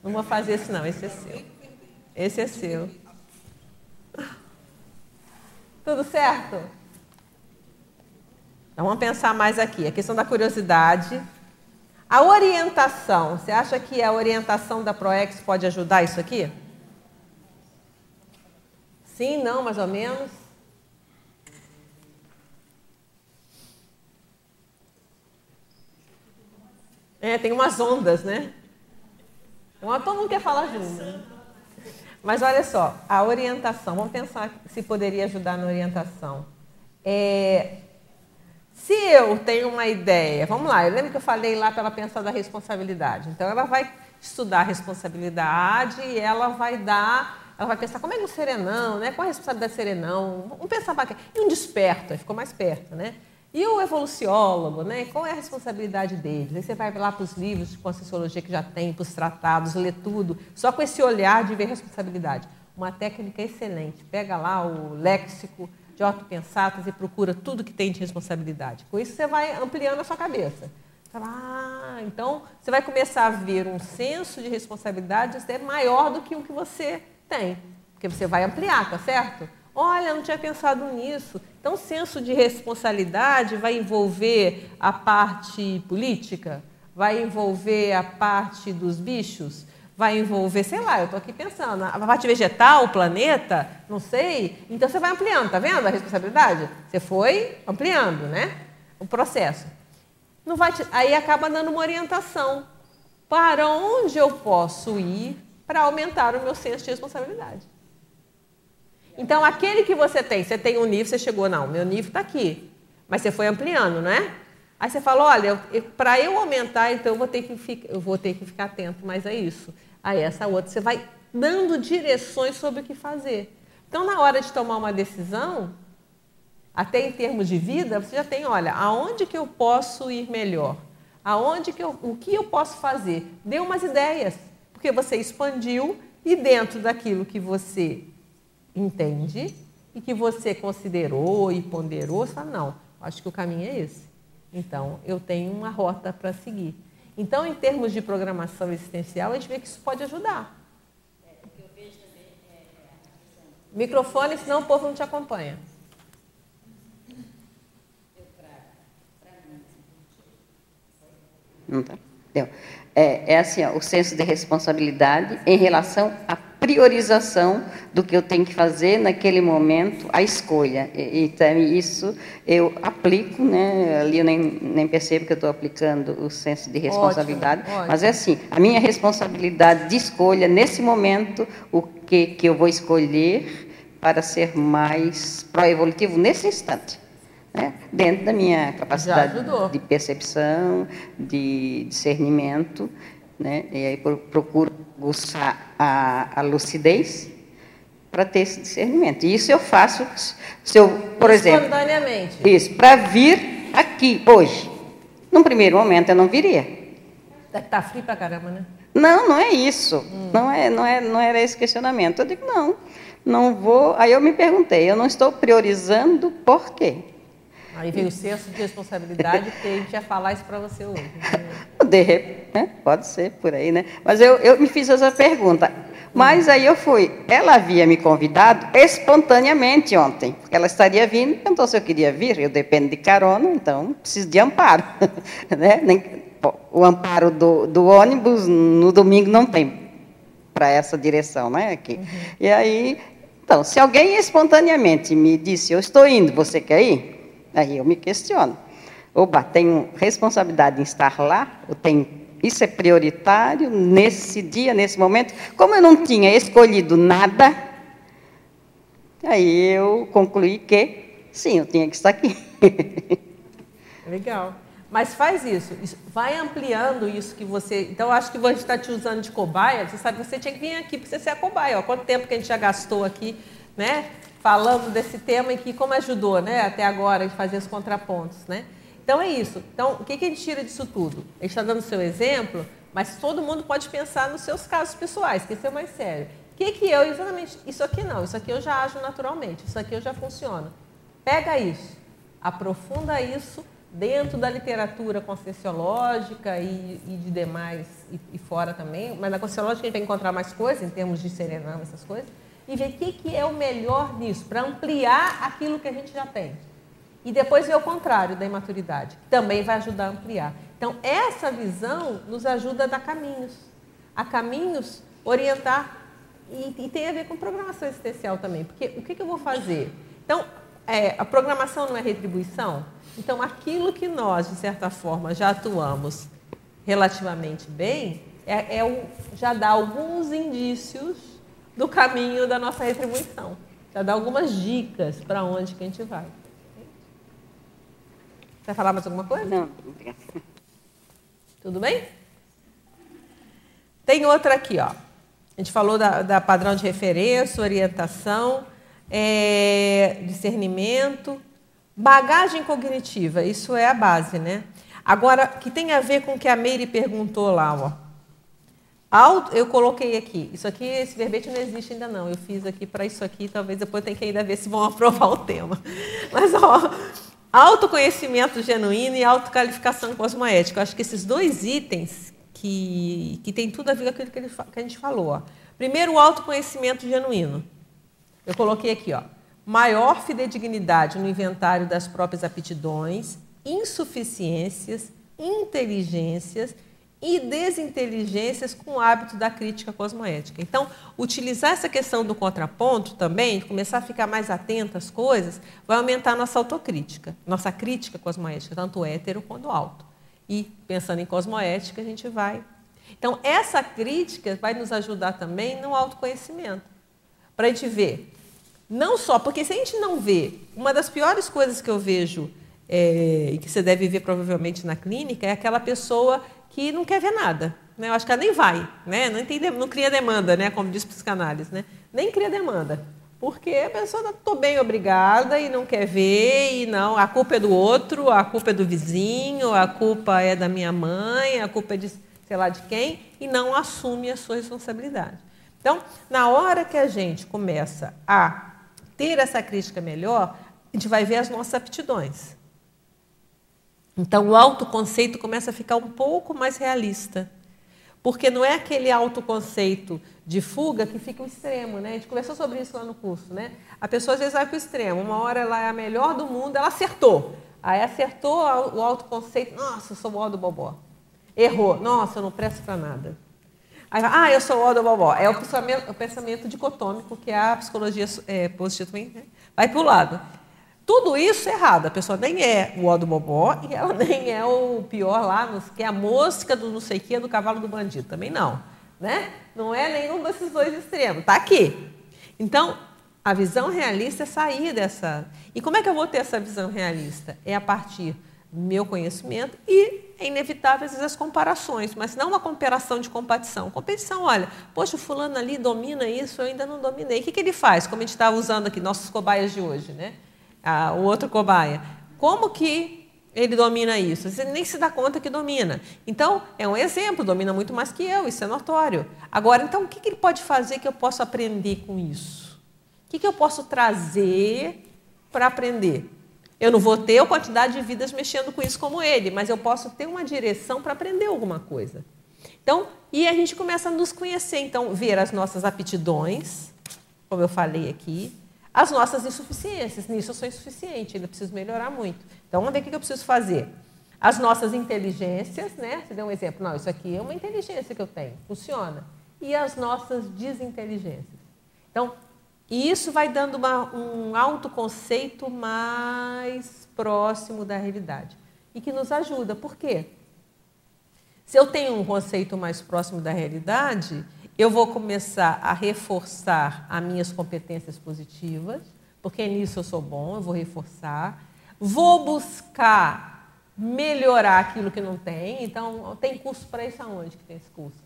Não vou fazer isso não, esse é seu. Esse é seu. Tudo certo? Então vamos pensar mais aqui. A questão da curiosidade, a orientação, você acha que a orientação da ProEx pode ajudar isso aqui? Sim, não, mais ou menos? É, tem umas ondas, né? Então, todo mundo quer falar junto. Mas olha só, a orientação, vamos pensar se poderia ajudar na orientação. É, se eu tenho uma ideia, vamos lá, eu lembro que eu falei lá para ela pensar da responsabilidade. Então, ela vai estudar a responsabilidade e ela vai dar ela vai pensar como é que o serenão, né? Qual a responsabilidade do serenão? Vamos pensar para? E um desperto, aí ficou mais perto, né? E o evoluciólogo, né? Qual é a responsabilidade dele? Aí você vai lá para os livros de conscienciologia que já tem, para os tratados, lê tudo, só com esse olhar de ver responsabilidade. Uma técnica excelente. Pega lá o léxico de autopensatas e procura tudo que tem de responsabilidade. Com isso você vai ampliando a sua cabeça. Ah, então você vai começar a ver um senso de responsabilidade até maior do que o que você tem. Porque você vai ampliar, tá certo? Olha, não tinha pensado nisso. Então, o senso de responsabilidade vai envolver a parte política, vai envolver a parte dos bichos, vai envolver, sei lá, eu estou aqui pensando, a parte vegetal, o planeta, não sei. Então, você vai ampliando, tá vendo a responsabilidade? Você foi ampliando, né? O processo. Não vai te... Aí acaba dando uma orientação. Para onde eu posso ir para aumentar o meu senso de responsabilidade? Então, aquele que você tem, você tem um nível, você chegou, não, meu nível está aqui. Mas você foi ampliando, não é? Aí você fala, olha, para eu aumentar, então eu vou, ter que ficar, eu vou ter que ficar atento mais a isso. Aí essa outra, você vai dando direções sobre o que fazer. Então, na hora de tomar uma decisão, até em termos de vida, você já tem, olha, aonde que eu posso ir melhor? Aonde que eu, o que eu posso fazer? Dê umas ideias, porque você expandiu e dentro daquilo que você entende e que você considerou e ponderou, você fala, não, acho que o caminho é esse. Então, eu tenho uma rota para seguir. Então, em termos de programação existencial, a gente vê que isso pode ajudar. Microfone, senão o povo não te acompanha. Não tá? Deu. É, é assim, ó, o senso de responsabilidade em relação à priorização do que eu tenho que fazer naquele momento, a escolha. E, então, isso eu aplico, né? ali eu nem, nem percebo que eu estou aplicando o senso de responsabilidade, ótimo, ótimo. mas é assim, a minha responsabilidade de escolha, nesse momento, o que, que eu vou escolher para ser mais pró-evolutivo nesse instante né? dentro da minha capacidade de percepção, de discernimento, né? e aí procuro buscar a, a lucidez para ter esse discernimento. E isso eu faço, se eu, por exemplo, isso para vir aqui hoje. Num primeiro momento eu não viria. Tá, tá frio para caramba, né? Não, não é isso. Hum. Não é, não é, não era esse questionamento. Eu digo não, não vou. Aí eu me perguntei, eu não estou priorizando por quê? Aí veio o senso de responsabilidade, que a gente ia falar isso para você hoje. De repente, né? pode ser por aí, né? Mas eu, eu me fiz essa pergunta. Mas aí eu fui. Ela havia me convidado espontaneamente ontem, porque ela estaria vindo, perguntou se eu queria vir. Eu dependo de carona, então preciso de amparo. né? o amparo do, do, ônibus no domingo não tem para essa direção, né? Aqui. Uhum. E aí, então, se alguém espontaneamente me disse, eu estou indo, você quer ir? Aí eu me questiono. Oba, tenho responsabilidade em estar lá? Eu tenho, isso é prioritário nesse dia, nesse momento? Como eu não tinha escolhido nada, aí eu concluí que sim, eu tinha que estar aqui. Legal. Mas faz isso, vai ampliando isso que você. Então, acho que você está te usando de cobaia. Você sabe que você tinha que vir aqui para você ser a cobaia. Ó, quanto tempo que a gente já gastou aqui, né? Falando desse tema e que como ajudou, né, até agora, a fazer os contrapontos, né? Então é isso. Então, o que, que a gente tira disso tudo? A gente está dando o seu exemplo, mas todo mundo pode pensar nos seus casos pessoais, que isso é mais sério. O que, que eu, exatamente, isso aqui não, isso aqui eu já ajo naturalmente, isso aqui eu já funciono. Pega isso, aprofunda isso dentro da literatura conscienciológica e, e de demais, e, e, fora também, mas na conscienciológica a gente vai encontrar mais coisas, em termos de serenão, essas coisas e ver o que, que é o melhor nisso, para ampliar aquilo que a gente já tem. E depois ver o contrário da imaturidade, que também vai ajudar a ampliar. Então, essa visão nos ajuda a dar caminhos, a caminhos orientar, e, e tem a ver com programação existencial também, porque o que, que eu vou fazer? Então, é, a programação não é retribuição? Então, aquilo que nós, de certa forma, já atuamos relativamente bem, é, é o, já dá alguns indícios do caminho da nossa retribuição. Já dá algumas dicas para onde que a gente vai. Quer falar mais alguma coisa? Não, Tudo bem? Tem outra aqui, ó. A gente falou da, da padrão de referência, orientação, é, discernimento, bagagem cognitiva, isso é a base, né? Agora, que tem a ver com o que a Meire perguntou lá, ó. Auto, eu coloquei aqui. Isso aqui, esse verbete não existe ainda não. Eu fiz aqui para isso aqui, talvez depois tenha que ainda ver se vão aprovar o tema. Mas, ó, autoconhecimento genuíno e autocalificação cosmoética. Eu acho que esses dois itens que, que tem tudo a ver com aquilo que, ele, que a gente falou. Ó. Primeiro, o autoconhecimento genuíno. Eu coloquei aqui, ó, maior fidedignidade no inventário das próprias aptidões, insuficiências, inteligências e desinteligências com o hábito da crítica cosmoética. Então, utilizar essa questão do contraponto também, começar a ficar mais atento às coisas, vai aumentar nossa autocrítica, nossa crítica cosmoética, tanto hétero quanto alto. E, pensando em cosmoética, a gente vai. Então, essa crítica vai nos ajudar também no autoconhecimento, para a gente ver não só, porque se a gente não vê, uma das piores coisas que eu vejo, é, e que você deve ver provavelmente na clínica, é aquela pessoa que não quer ver nada. Né? Eu acho que ela nem vai, né? não, tem, não cria demanda, né? como diz psicanálise. Né? Nem cria demanda. Porque a pessoa está bem obrigada e não quer ver, e não, a culpa é do outro, a culpa é do vizinho, a culpa é da minha mãe, a culpa é de sei lá de quem, e não assume a sua responsabilidade. Então, na hora que a gente começa a ter essa crítica melhor, a gente vai ver as nossas aptidões. Então, o autoconceito começa a ficar um pouco mais realista. Porque não é aquele autoconceito de fuga que fica o extremo, né? A gente conversou sobre isso lá no curso, né? A pessoa às vezes vai para o extremo. Uma hora ela é a melhor do mundo, ela acertou. Aí acertou o autoconceito. Nossa, eu sou o do bobó. Errou. Nossa, eu não presto para nada. Aí, ah, eu sou o do bobó. É o pensamento, o pensamento dicotômico que a psicologia é, positiva também né? vai para o lado. Tudo isso errado. A pessoa nem é o ó do bobó e ela nem é o pior lá, que é a mosca do não sei o que, do cavalo do bandido. Também não. Né? Não é nenhum desses dois extremos. Está aqui. Então, a visão realista é sair dessa. E como é que eu vou ter essa visão realista? É a partir do meu conhecimento e é inevitável às vezes as comparações, mas não uma comparação de competição. Competição, olha, poxa, o fulano ali domina isso, eu ainda não dominei. O que, que ele faz? Como a gente está usando aqui, nossos cobaias de hoje, né? O outro cobaia. Como que ele domina isso? Você nem se dá conta que domina. Então, é um exemplo, domina muito mais que eu, isso é notório. Agora, então, o que, que ele pode fazer que eu possa aprender com isso? O que, que eu posso trazer para aprender? Eu não vou ter a quantidade de vidas mexendo com isso como ele, mas eu posso ter uma direção para aprender alguma coisa. Então, e a gente começa a nos conhecer, então, ver as nossas aptidões, como eu falei aqui, as nossas insuficiências. Nisso eu sou insuficiente, ainda preciso melhorar muito. Então, vamos ver o que eu preciso fazer. As nossas inteligências, né? Você deu um exemplo. Não, isso aqui é uma inteligência que eu tenho, funciona. E as nossas desinteligências. Então, isso vai dando uma, um autoconceito mais próximo da realidade. E que nos ajuda. Por quê? Se eu tenho um conceito mais próximo da realidade, eu vou começar a reforçar as minhas competências positivas, porque nisso eu sou bom, eu vou reforçar. Vou buscar melhorar aquilo que não tem. Então, tem curso para isso aonde que tem esse curso?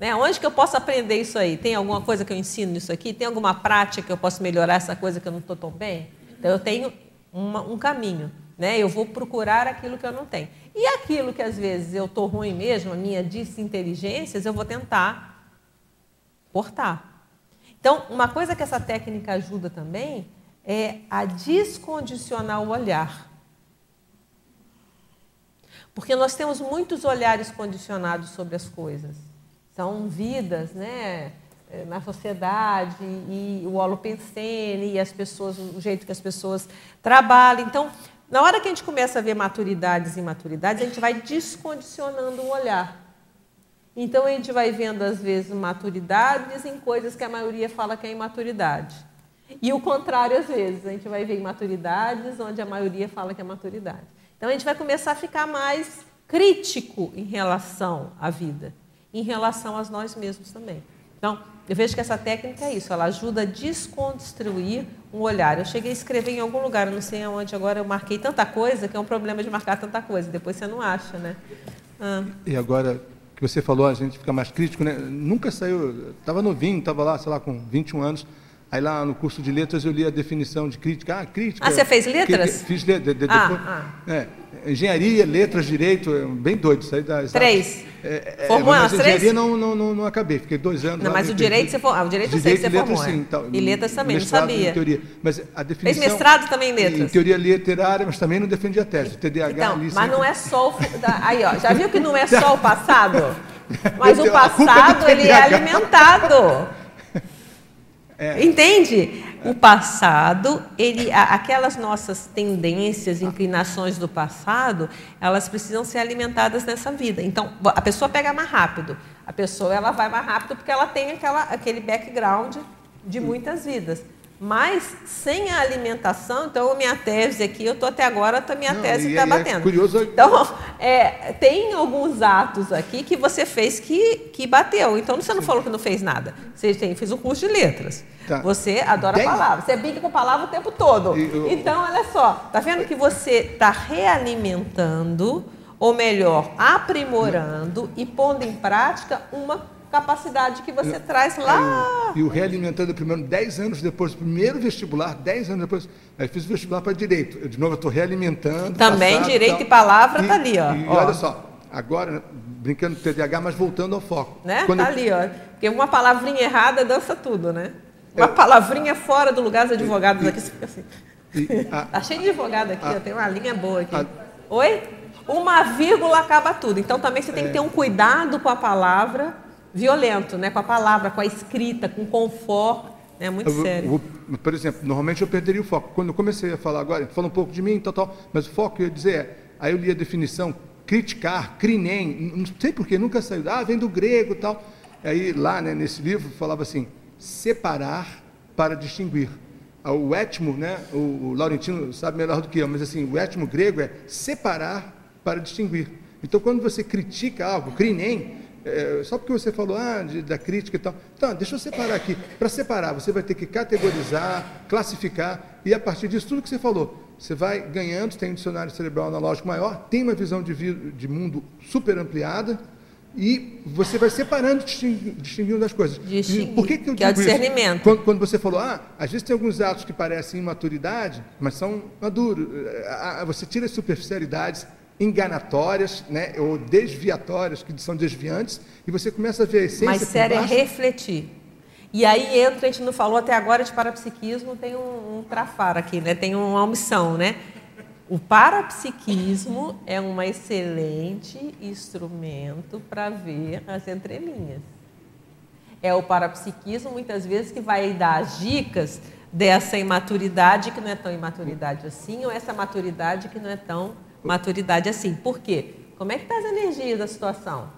Né? Onde que eu posso aprender isso aí? Tem alguma coisa que eu ensino nisso aqui? Tem alguma prática que eu posso melhorar essa coisa que eu não estou tão bem? Então, eu tenho uma, um caminho. Né? Eu vou procurar aquilo que eu não tenho. E aquilo que às vezes eu estou ruim mesmo, a minha desinteligências, eu vou tentar cortar. Então, uma coisa que essa técnica ajuda também é a descondicionar o olhar. Porque nós temos muitos olhares condicionados sobre as coisas são vidas né, eh, na sociedade e o holopensene e as pessoas, o jeito que as pessoas trabalham. Então, na hora que a gente começa a ver maturidades e imaturidades, a gente vai descondicionando o olhar. Então, a gente vai vendo, às vezes, maturidades em coisas que a maioria fala que é imaturidade. E o contrário, às vezes, a gente vai ver imaturidades onde a maioria fala que é maturidade. Então, a gente vai começar a ficar mais crítico em relação à vida em relação a nós mesmos também. Então, eu vejo que essa técnica é isso, ela ajuda a desconstruir um olhar. Eu cheguei a escrever em algum lugar, não sei aonde agora, eu marquei tanta coisa que é um problema de marcar tanta coisa, depois você não acha, né? Ah. E agora, que você falou, a gente fica mais crítico, né? Nunca saiu, estava novinho, estava lá, sei lá, com 21 anos, Aí lá no curso de letras eu li a definição de crítica. Ah, crítica. Ah, você fez letras? Fiz letras. De, de, ah, depois, ah. É, engenharia, letras, direito, é bem doido. Isso aí dá, três. É, é, formou mas engenharia três? Não, não, não, não acabei, fiquei dois anos. Não, lá, mas o direito você for, ah, o direito eu sei que você letras, formou. Sim, tal, e letras também, não sabia. Em teoria. Mas a definição, Fez mestrado também em letras? Em teoria literária, mas também não defendi a tese. TDAH então, ali, Mas não é só o. Aí, ó, já viu que não é só o passado? Mas o passado, ele é alimentado. É. Entende? O passado, ele, aquelas nossas tendências, inclinações do passado, elas precisam ser alimentadas nessa vida. Então, a pessoa pega mais rápido. A pessoa ela vai mais rápido porque ela tem aquela, aquele background de muitas vidas. Mas sem a alimentação, então minha tese aqui, eu estou até agora, a minha Não, tese está é batendo. É curioso. Então, é, tem alguns atos aqui que você fez que, que bateu. Então você não Sim. falou que não fez nada. Você tem, fez um curso de letras. Tá. Você adora Dez... palavras. Você brinca com palavra o tempo todo. Eu... Então, olha só, tá vendo que você está realimentando, ou melhor, aprimorando e pondo em prática uma capacidade que você eu, traz lá. E o realimentando primeiro, 10 anos depois, primeiro vestibular, 10 anos depois, aí fiz o vestibular para direito. Eu, de novo, estou realimentando. Também passado, direito tal. e palavra está ali, ó. E, ó. olha só, agora, brincando com TDAH, mas voltando ao foco. Né? Está ali, ó. Porque uma palavrinha errada dança tudo, né? Uma palavrinha fora do lugar dos advogados e, aqui, fica assim. Está cheio de advogado aqui, a, ó, tem uma linha boa aqui. A, Oi? Uma vírgula acaba tudo. Então também você tem que é. ter um cuidado com a palavra violento, né? com a palavra, com a escrita, com conforto. É muito eu, sério. Eu, por exemplo, normalmente eu perderia o foco. Quando eu comecei a falar agora, fala um pouco de mim, tal, tal, mas o foco que eu ia dizer é, aí eu li a definição, criticar, crinem, não sei porquê, nunca saiu, ah, vem do grego tal. Aí lá, né, nesse livro, falava assim, separar para distinguir. Ah, o étimo, né, o, o Laurentino sabe melhor do que eu, mas assim, o étimo grego é separar para distinguir. Então, quando você critica algo, crinem, é, só porque você falou ah, de, da crítica e tal. Então, deixa eu separar aqui. Para separar, você vai ter que categorizar, classificar, e a partir disso, tudo que você falou, você vai ganhando, tem um dicionário cerebral analógico maior, tem uma visão de, de mundo super ampliada, e você vai separando, distinguindo, distinguindo as coisas. Distinguir, Por que, que eu que é o discernimento. Quando, quando, você falou, ah, às vezes tem alguns atos que parecem imaturidade, mas são maduros. Você tira as superficialidades, enganatórias, né, ou desviatórias, que são desviantes, e você começa a ver a essência. Mas sério é refletir. E aí entra, a gente não falou até agora de parapsiquismo, tem um, um trafar aqui, né? tem uma omissão. Né? O parapsiquismo é um excelente instrumento para ver as entrelinhas. É o parapsiquismo, muitas vezes, que vai dar dicas dessa imaturidade que não é tão imaturidade assim, ou essa maturidade que não é tão maturidade assim. Por quê? Como é que está as energias da situação?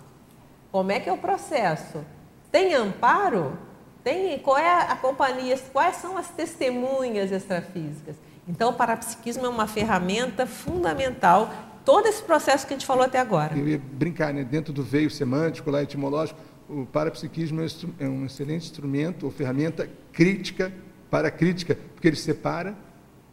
Como é que é o processo? Tem amparo? Tem, qual é a companhia? Quais são as testemunhas extrafísicas? Então, o parapsiquismo é uma ferramenta fundamental. Todo esse processo que a gente falou até agora. Eu ia brincar, né? Dentro do veio semântico, lá etimológico, o parapsiquismo é um excelente instrumento ou ferramenta crítica para crítica, porque ele separa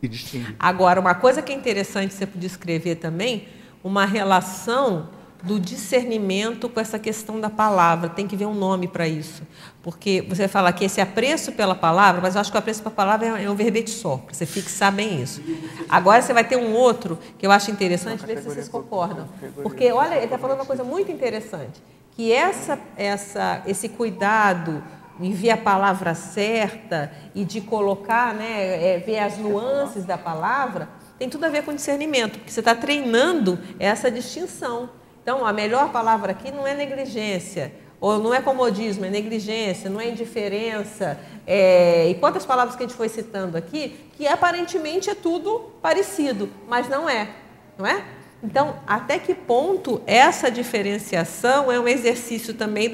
e distingue. Agora, uma coisa que é interessante você descrever também, uma relação do discernimento com essa questão da palavra. Tem que ver um nome para isso. Porque você fala que esse apreço pela palavra, mas eu acho que o apreço pela palavra é um verbete só, para você fixar bem isso. Agora você vai ter um outro que eu acho interessante, ver se vocês concordam. Porque, olha, ele está falando uma coisa muito interessante, que essa, essa, esse cuidado envia a palavra certa e de colocar, né, é, ver as nuances da palavra, tem tudo a ver com discernimento, porque você está treinando essa distinção. Então, a melhor palavra aqui não é negligência, ou não é comodismo, é negligência, não é indiferença. É... E quantas palavras que a gente foi citando aqui, que aparentemente é tudo parecido, mas não é, não é? Então, até que ponto essa diferenciação é um exercício também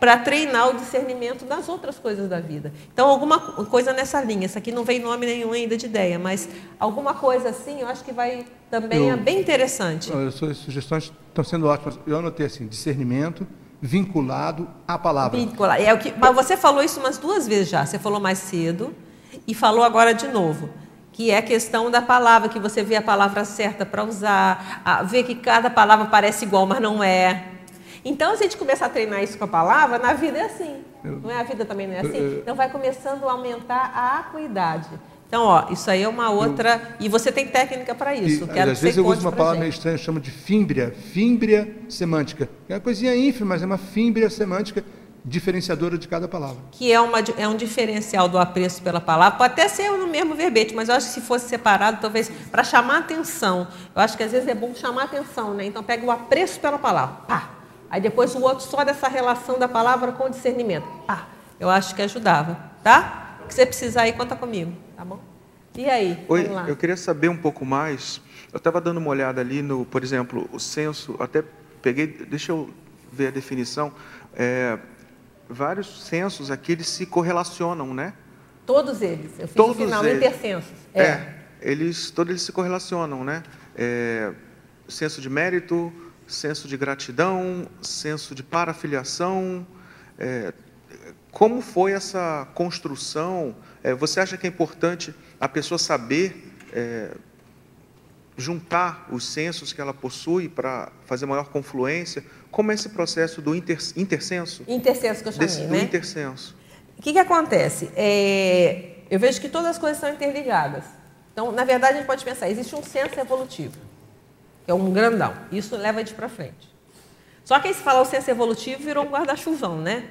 para treinar o discernimento das outras coisas da vida? Então, alguma coisa nessa linha. Isso aqui não vem nome nenhum ainda de ideia, mas alguma coisa assim, eu acho que vai também eu, é bem interessante. As suas sugestões estão sendo ótimas. Eu anotei assim: discernimento vinculado à palavra. Vinculado. É o que, mas você falou isso umas duas vezes já. Você falou mais cedo e falou agora de novo que é a questão da palavra, que você vê a palavra certa para usar, vê que cada palavra parece igual, mas não é. Então, se a gente começar a treinar isso com a palavra, na vida é assim. Não é? A vida também não é assim? Então, vai começando a aumentar a acuidade. Então, ó, isso aí é uma outra. Eu, e você tem técnica para isso. E, Quero às vezes eu uso uma palavra gente. meio estranha, chamo de fímbria, fímbria semântica. É uma coisinha ínfima, mas é uma fímbria semântica diferenciadora de cada palavra. Que é, uma, é um diferencial do apreço pela palavra. Pode até ser no mesmo verbete, mas eu acho que se fosse separado, talvez para chamar atenção. Eu acho que às vezes é bom chamar atenção, né? Então pega o apreço pela palavra, pá. Aí depois o outro só dessa relação da palavra com o discernimento, pá. Eu acho que ajudava, tá? O que você precisar aí, conta comigo, tá bom? E aí? Oi, eu queria saber um pouco mais. Eu estava dando uma olhada ali no, por exemplo, o censo, até peguei, deixa eu ver a definição. É, vários censos aqui eles se correlacionam, né? Todos eles. Eu fiz todos no final, eles. intercensos. É. é. eles, todos eles se correlacionam, né? É, censo de mérito, censo de gratidão, censo de parafiliação. É, como foi essa construção? É, você acha que é importante a pessoa saber é, juntar os censos que ela possui para fazer maior confluência? Como é esse processo do inter, intercenso? Intercenso que eu chamei, Desse, né? Do intercenso. O que, que acontece? É, eu vejo que todas as coisas são interligadas. Então, na verdade, a gente pode pensar, existe um censo evolutivo, que é um grandão. Isso leva a gente para frente. Só que aí se falar o censo evolutivo, virou um guarda-chuvão, né?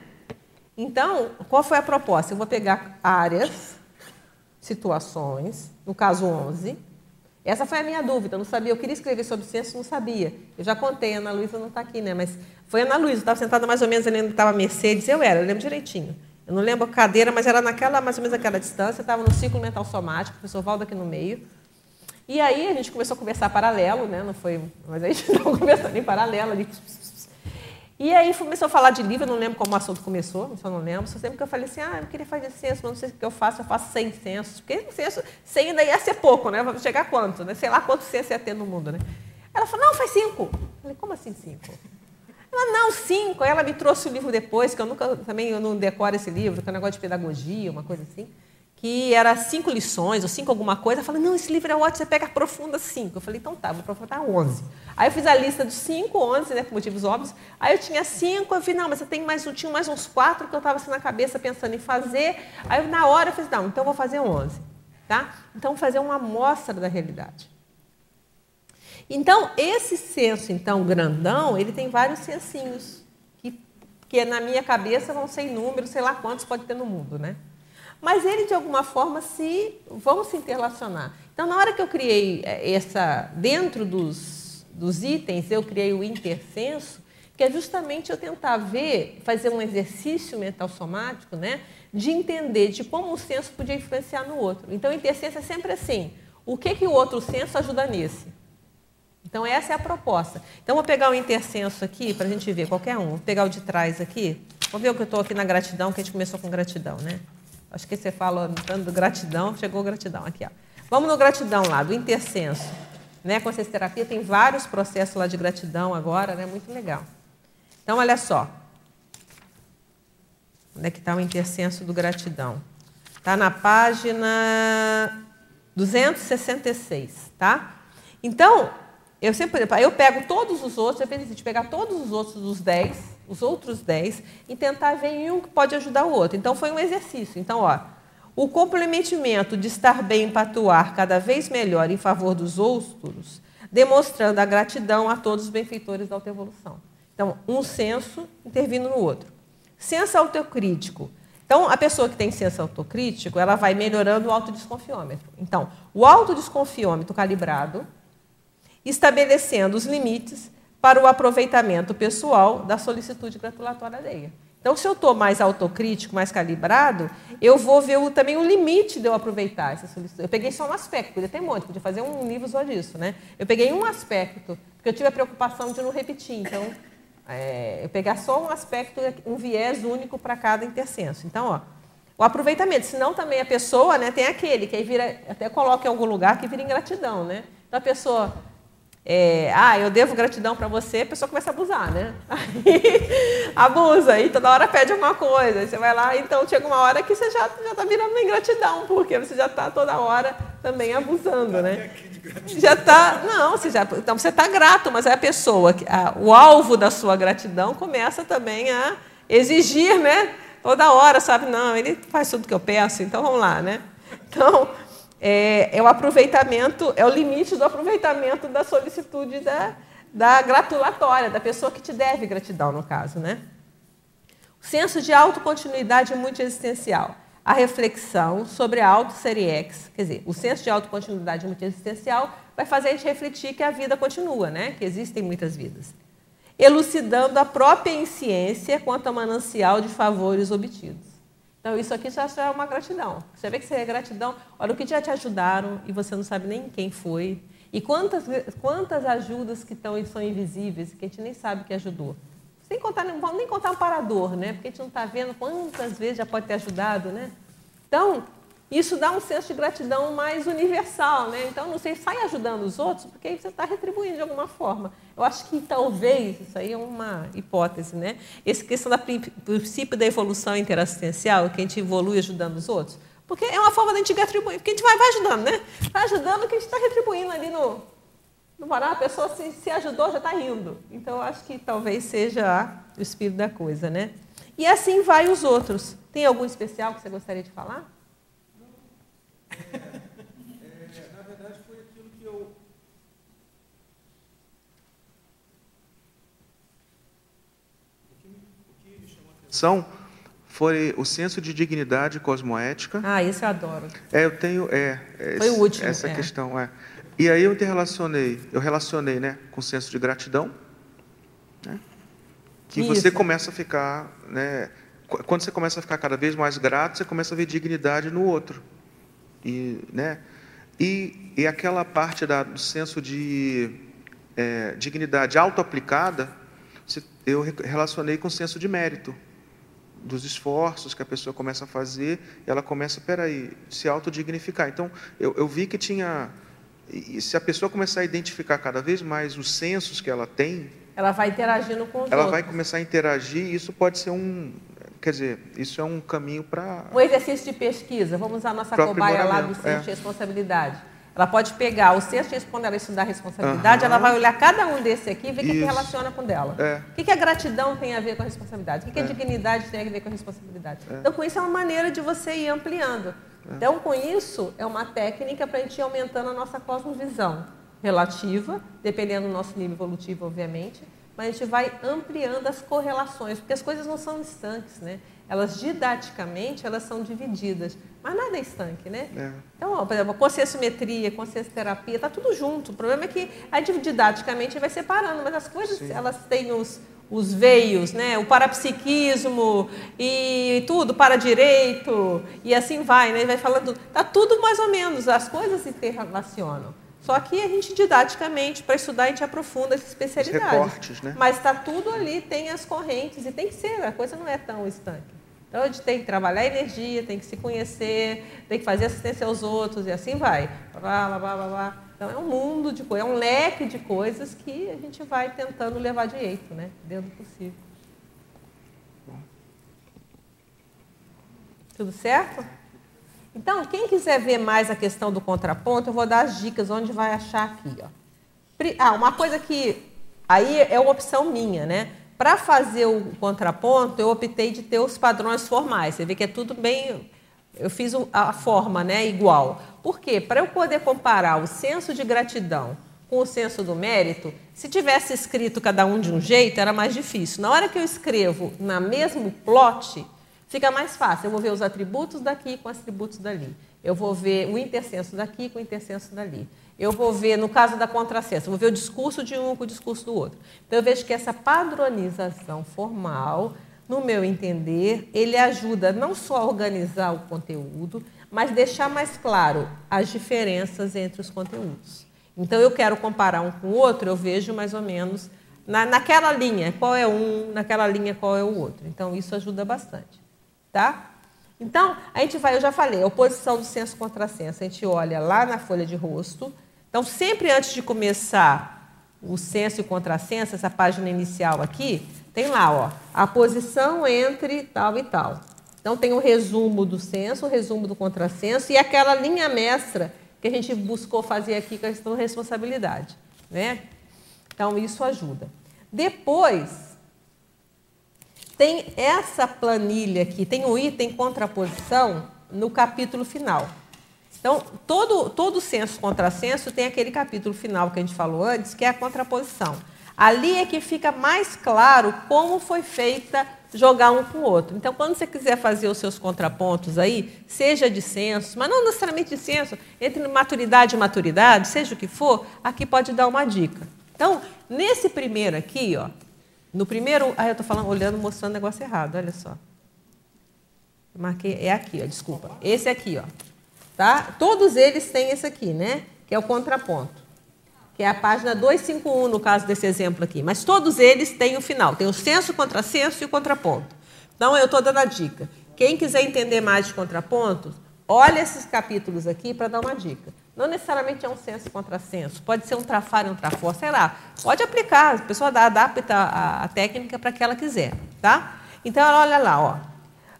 Então, qual foi a proposta? Eu vou pegar áreas, situações, no caso 11, essa foi a minha dúvida, eu não sabia. Eu queria escrever sobre ciência, não sabia. Eu já contei, a Ana Luísa não está aqui, né? Mas foi a Ana Luísa, estava sentada mais ou menos ali onde estava a Mercedes, eu era, eu lembro direitinho. Eu não lembro a cadeira, mas era naquela, mais ou menos aquela distância, estava no ciclo mental somático, o professor Valdo aqui no meio. E aí a gente começou a conversar paralelo, né? Não foi, mas a gente estava conversando em paralelo ali. E aí começou a falar de livro, eu não lembro como o assunto começou, só não lembro. Só sempre que eu falei assim, ah, eu queria fazer censo, mas não sei o que eu faço, eu faço 100 censos. Porque censo, 100 ainda ia ser pouco, né? Vai chegar quanto, né? Sei lá quantos censos ia ter no mundo, né? Ela falou, não, faz cinco. Eu falei, como assim cinco? Ela, não, cinco. Aí ela me trouxe o livro depois, que eu nunca, também eu não decoro esse livro, que é um negócio de pedagogia, uma coisa assim que era cinco lições ou cinco alguma coisa. Eu falei, não, esse livro é ótimo, você pega aprofunda cinco. Eu falei, então tá, vou aprofundar onze. Aí eu fiz a lista dos cinco, onze, né, por motivos óbvios. Aí eu tinha cinco, eu vi, não, mas eu tenho mais, eu tinha mais uns quatro que eu estava assim na cabeça pensando em fazer. Aí na hora eu fiz, não, então eu vou fazer onze. Tá? Então, fazer uma amostra da realidade. Então, esse senso, então, grandão, ele tem vários sensinhos, que, que na minha cabeça vão ser inúmeros, sei lá quantos pode ter no mundo, né? Mas ele de alguma forma se vão se interrelacionar. Então, na hora que eu criei eh, essa dentro dos, dos itens, eu criei o intersenso, que é justamente eu tentar ver, fazer um exercício mental somático, né, de entender de como o senso podia influenciar no outro. Então, o intersenso é sempre assim: o que que o outro senso ajuda nesse? Então, essa é a proposta. Então, vou pegar o intersenso aqui para a gente ver, qualquer um. Vou pegar o de trás aqui. Vamos ver o que eu estou aqui na gratidão, que a gente começou com gratidão, né? Acho que você fala tanto gratidão, chegou gratidão aqui. Ó. Vamos no gratidão lá, do intersenso. Né? Consciência terapia tem vários processos lá de gratidão agora, né? muito legal. Então, olha só. Onde é que está o intersenso do gratidão? Está na página 266, tá? Então, eu sempre eu pego todos os outros, eu penso de pegar todos os outros dos 10 os outros 10 e tentar ver em um que pode ajudar o outro. Então, foi um exercício. Então, ó, o complementamento de estar bem para atuar cada vez melhor em favor dos outros, demonstrando a gratidão a todos os benfeitores da autoevolução. Então, um senso intervindo no outro. Senso autocrítico. Então, a pessoa que tem senso autocrítico, ela vai melhorando o autodesconfiômetro. Então, o autodesconfiômetro calibrado, estabelecendo os limites para o aproveitamento pessoal da solicitude gratulatória alheia. Então, se eu estou mais autocrítico, mais calibrado, eu vou ver o, também o limite de eu aproveitar essa solicitude. Eu peguei só um aspecto, podia ter um monte, podia fazer um livro só disso. Né? Eu peguei um aspecto, porque eu tive a preocupação de não repetir. Então, é, eu pegar só um aspecto, um viés único para cada intersenso. Então, ó, o aproveitamento, senão também a pessoa né, tem aquele, que aí vira, até coloca em algum lugar que vira ingratidão. Né? Então, a pessoa é, ah, eu devo gratidão para você, a pessoa começa a abusar, né? Aí, abusa, e toda hora pede alguma coisa. Aí você vai lá, então chega uma hora que você já está virando ingratidão, porque você já está toda hora também abusando, né? Já está. Não, você já, então você está grato, mas é a pessoa, a, o alvo da sua gratidão começa também a exigir, né? Toda hora, sabe? Não, ele faz tudo que eu peço, então vamos lá, né? Então, é, é, o aproveitamento, é o limite do aproveitamento da solicitude da, da gratulatória, da pessoa que te deve gratidão, no caso. Né? O senso de autocontinuidade é muito existencial. A reflexão sobre a auto-série X, quer dizer, o senso de autocontinuidade é muito existencial vai fazer a gente refletir que a vida continua, né? que existem muitas vidas. Elucidando a própria insciência quanto ao manancial de favores obtidos. Então, isso aqui já é uma gratidão. Você vê que você é gratidão. Olha o que já te ajudaram e você não sabe nem quem foi. E quantas, quantas ajudas que estão, são invisíveis, que a gente nem sabe que ajudou. Sem contar, não vamos nem contar um parador, né? Porque a gente não está vendo quantas vezes já pode ter ajudado, né? Então, isso dá um senso de gratidão mais universal, né? Então, não sei, sai ajudando os outros, porque aí você está retribuindo de alguma forma. Eu acho que talvez, isso aí é uma hipótese, né? Essa questão do princípio da evolução interassistencial, que a gente evolui ajudando os outros, porque é uma forma da gente retribuir, porque a gente vai, vai ajudando, né? Vai ajudando que a gente está retribuindo ali no, no varal, a pessoa se, se ajudou, já está rindo. Então, eu acho que talvez seja o espírito da coisa, né? E assim vai os outros. Tem algum especial que você gostaria de falar? É, na verdade, foi aquilo que eu. O que, o que atenção foi o senso de dignidade cosmoética. Ah, isso eu adoro. É, eu tenho. É, é foi o último. Essa é. questão, é. E aí eu relacionei, eu relacionei, né, com o senso de gratidão, né, que Isso. você começa a ficar, né, quando você começa a ficar cada vez mais grato, você começa a ver dignidade no outro. E, né? e, e aquela parte da, do senso de é, dignidade auto-aplicada, eu relacionei com o senso de mérito, dos esforços que a pessoa começa a fazer, e ela começa, peraí, se autodignificar. Então, eu, eu vi que tinha. E se a pessoa começar a identificar cada vez mais os sensos que ela tem. Ela vai interagindo com os Ela outros. vai começar a interagir, e isso pode ser um, Quer dizer, isso é um caminho para. Um exercício de pesquisa. Vamos usar a nossa cobaia lá do senso é. de responsabilidade. Ela pode pegar o senso de quando ela estudar responsabilidade, uhum. ela vai olhar cada um desse aqui e ver o que, que relaciona com dela. É. O que, que a gratidão tem a ver com a responsabilidade? O que, que é. a dignidade tem a ver com a responsabilidade? É. Então, com isso, é uma maneira de você ir ampliando. É. Então, com isso, é uma técnica para a gente ir aumentando a nossa cosmovisão relativa, dependendo do nosso nível evolutivo, obviamente, mas a gente vai ampliando as correlações, porque as coisas não são estanques, né? Elas didaticamente elas são divididas, mas nada é estanque, né? É. Então, ó, por exemplo, conscienciometria, consciencioterapia, está tudo junto. O problema é que a didaticamente vai separando, mas as coisas Sim. elas têm os, os veios, né? O parapsiquismo e tudo, para direito e assim vai, né? Vai falando, tá tudo mais ou menos, as coisas se interrelacionam. Só que a gente, didaticamente, para estudar, a gente aprofunda essa especialidade. recortes, né? Mas está tudo ali, tem as correntes, e tem que ser, a coisa não é tão estanque. Então, a gente tem que trabalhar a energia, tem que se conhecer, tem que fazer assistência aos outros, e assim vai. Blá, blá, blá, blá, Então, é um mundo de coisas, é um leque de coisas que a gente vai tentando levar de jeito, né? Dentro do possível. Tudo certo? Então, quem quiser ver mais a questão do contraponto, eu vou dar as dicas onde vai achar aqui. Ó. Ah, uma coisa que aí é uma opção minha, né? Para fazer o contraponto, eu optei de ter os padrões formais. Você vê que é tudo bem. Eu fiz a forma né, igual. Por quê? Para eu poder comparar o senso de gratidão com o senso do mérito, se tivesse escrito cada um de um jeito, era mais difícil. Na hora que eu escrevo na mesmo plot, Fica mais fácil. Eu vou ver os atributos daqui com os atributos dali. Eu vou ver o intersenso daqui com o intersenso dali. Eu vou ver, no caso da contrassenso, eu vou ver o discurso de um com o discurso do outro. Então, eu vejo que essa padronização formal, no meu entender, ele ajuda não só a organizar o conteúdo, mas deixar mais claro as diferenças entre os conteúdos. Então, eu quero comparar um com o outro, eu vejo mais ou menos na, naquela linha qual é um, naquela linha qual é o outro. Então, isso ajuda bastante. Tá? Então, a gente vai, eu já falei, oposição do senso contra senso. A gente olha lá na folha de rosto. Então, sempre antes de começar o senso e o contrassenso, essa página inicial aqui, tem lá, ó, a posição entre tal e tal. Então tem o resumo do senso, o resumo do contrassenso e aquela linha mestra que a gente buscou fazer aqui com a questão da responsabilidade, né? Então isso ajuda. Depois tem essa planilha aqui, tem o item contraposição no capítulo final. Então, todo, todo senso contrassenso tem aquele capítulo final que a gente falou antes, que é a contraposição. Ali é que fica mais claro como foi feita jogar um com o outro. Então, quando você quiser fazer os seus contrapontos aí, seja de senso, mas não necessariamente de senso, entre maturidade e maturidade, seja o que for, aqui pode dar uma dica. Então, nesse primeiro aqui, ó, no primeiro, ah, eu estou falando, olhando, mostrando o negócio errado, olha só. marquei, é aqui, ó, desculpa. Esse aqui, ó. Tá? Todos eles têm esse aqui, né? Que é o contraponto. Que é a página 251, no caso desse exemplo aqui. Mas todos eles têm o final. Tem o senso, o contrassenso e o contraponto. Então, eu estou dando a dica. Quem quiser entender mais de contrapontos, olha esses capítulos aqui para dar uma dica. Não necessariamente é um senso e contrassenso. Pode ser um trafar e um trafor, sei lá. Pode aplicar. A pessoa adapta a, a técnica para que ela quiser. Tá? Então, olha lá, ó.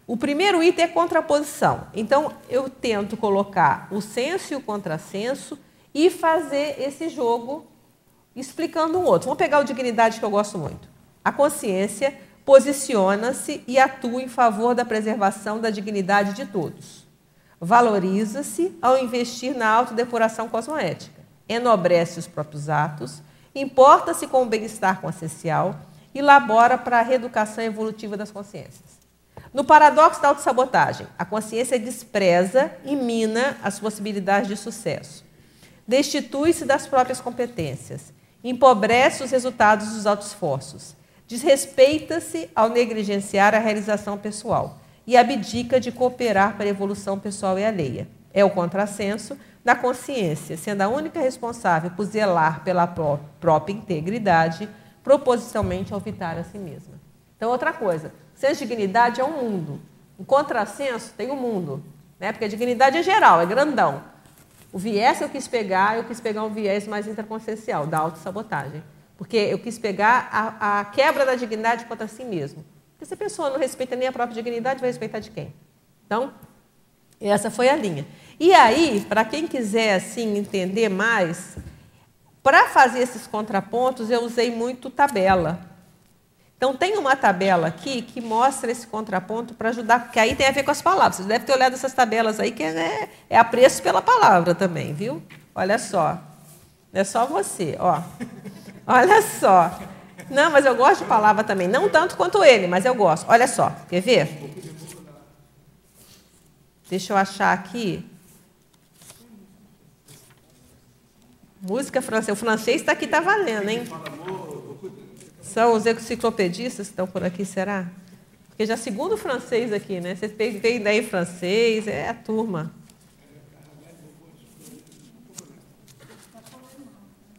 O primeiro item é contraposição. Então, eu tento colocar o senso e o contrassenso e fazer esse jogo explicando um outro. Vamos pegar o dignidade que eu gosto muito. A consciência posiciona-se e atua em favor da preservação da dignidade de todos. Valoriza-se ao investir na autodepuração cosmoética. Enobrece os próprios atos, importa-se com o bem-estar consciencial e labora para a reeducação evolutiva das consciências. No paradoxo da autossabotagem, a consciência despreza e mina as possibilidades de sucesso. Destitui-se das próprias competências, empobrece os resultados dos altos esforços, desrespeita-se ao negligenciar a realização pessoal e abdica de cooperar para a evolução pessoal e alheia. É o contrassenso da consciência, sendo a única responsável por zelar pela própria integridade, propositalmente ao evitar a si mesma. Então, outra coisa, de dignidade é um mundo. O contrassenso tem um mundo. Né? Porque a dignidade é geral, é grandão. O viés eu quis pegar, eu quis pegar um viés mais interconsciencial, da autossabotagem. Porque eu quis pegar a, a quebra da dignidade contra si mesmo. Porque se a pessoa não respeita nem a própria dignidade, vai respeitar de quem? Então, essa foi a linha. E aí, para quem quiser assim entender mais, para fazer esses contrapontos, eu usei muito tabela. Então, tem uma tabela aqui que mostra esse contraponto para ajudar, que aí tem a ver com as palavras. Você deve ter olhado essas tabelas aí, que é, é apreço pela palavra também, viu? Olha só. É só você, ó. Olha só. Não, mas eu gosto de palavra também. Não tanto quanto ele, mas eu gosto. Olha só. Quer ver? Deixa eu achar aqui. Música francesa. O francês está aqui, está valendo, hein? São os enciclopedistas que estão por aqui, será? Porque já segundo o francês aqui, né? Vocês têm ideia em francês, é a turma.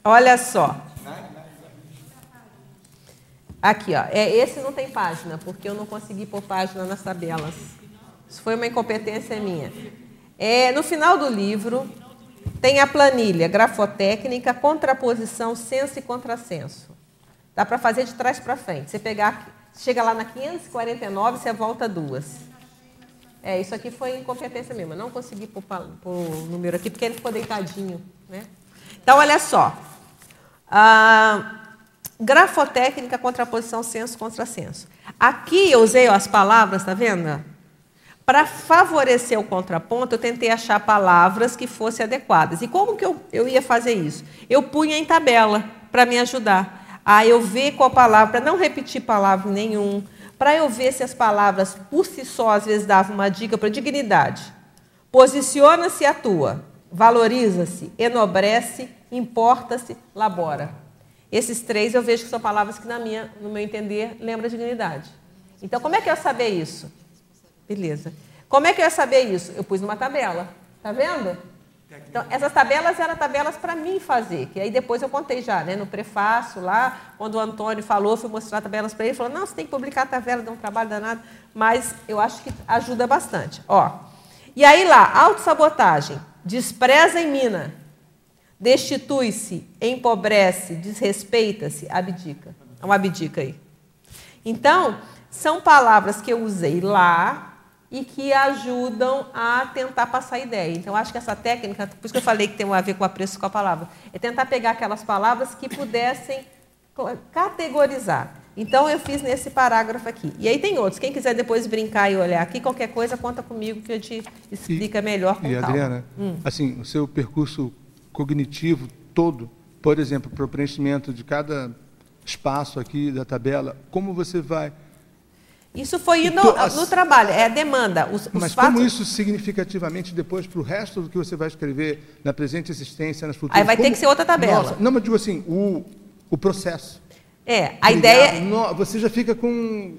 Olha só. Aqui, ó. É, esse não tem página, porque eu não consegui pôr página nas tabelas. Isso foi uma incompetência minha. É, no final do livro, tem a planilha grafotécnica, contraposição, senso e contrassenso. Dá para fazer de trás para frente. Você pegar, chega lá na 549, você volta duas. É, isso aqui foi incompetência mesmo. Não consegui pôr, o número aqui porque ele ficou deitadinho. Né? Então, olha só. Ah, grafotécnica, contraposição, senso, contrassenso. Aqui eu usei as palavras, tá vendo? Para favorecer o contraponto, eu tentei achar palavras que fossem adequadas. E como que eu, eu ia fazer isso? Eu punha em tabela para me ajudar a eu ver qual palavra, não repetir palavra nenhum, para eu ver se as palavras por si só às vezes davam uma dica para dignidade. Posiciona-se e atua, valoriza-se, enobrece, importa-se, labora. Esses três eu vejo que são palavras que, na minha, no meu entender, lembram dignidade. Então, como é que eu ia saber isso? Beleza. Como é que eu ia saber isso? Eu pus numa tabela. Tá vendo? Então, essas tabelas eram tabelas para mim fazer, que aí depois eu contei já, né, no prefácio lá, quando o Antônio falou, fui mostrar tabelas para ele, falou, não, você tem que publicar a tabela, dá um trabalho danado, mas eu acho que ajuda bastante. Ó, e aí lá, autossabotagem, despreza e mina. Destitui-se, empobrece, desrespeita-se, abdica. É uma abdica aí. Então, são palavras que eu usei lá e que ajudam a tentar passar a ideia. Então, acho que essa técnica, por isso que eu falei que tem a ver com a preço com a palavra, é tentar pegar aquelas palavras que pudessem categorizar. Então, eu fiz nesse parágrafo aqui. E aí tem outros. Quem quiser depois brincar e olhar aqui, qualquer coisa, conta comigo que eu te explica melhor com E, Adriana, hum. assim, o seu percurso cognitivo todo, por exemplo, para o preenchimento de cada espaço aqui da tabela, como você vai isso foi no, no trabalho, é a demanda. Os, mas fatos... como isso significativamente depois para o resto do que você vai escrever na presente existência, nas futuras... Aí vai como... ter que ser outra tabela. Nossa, não, mas digo assim, o, o processo. É, a ideia... Você já fica com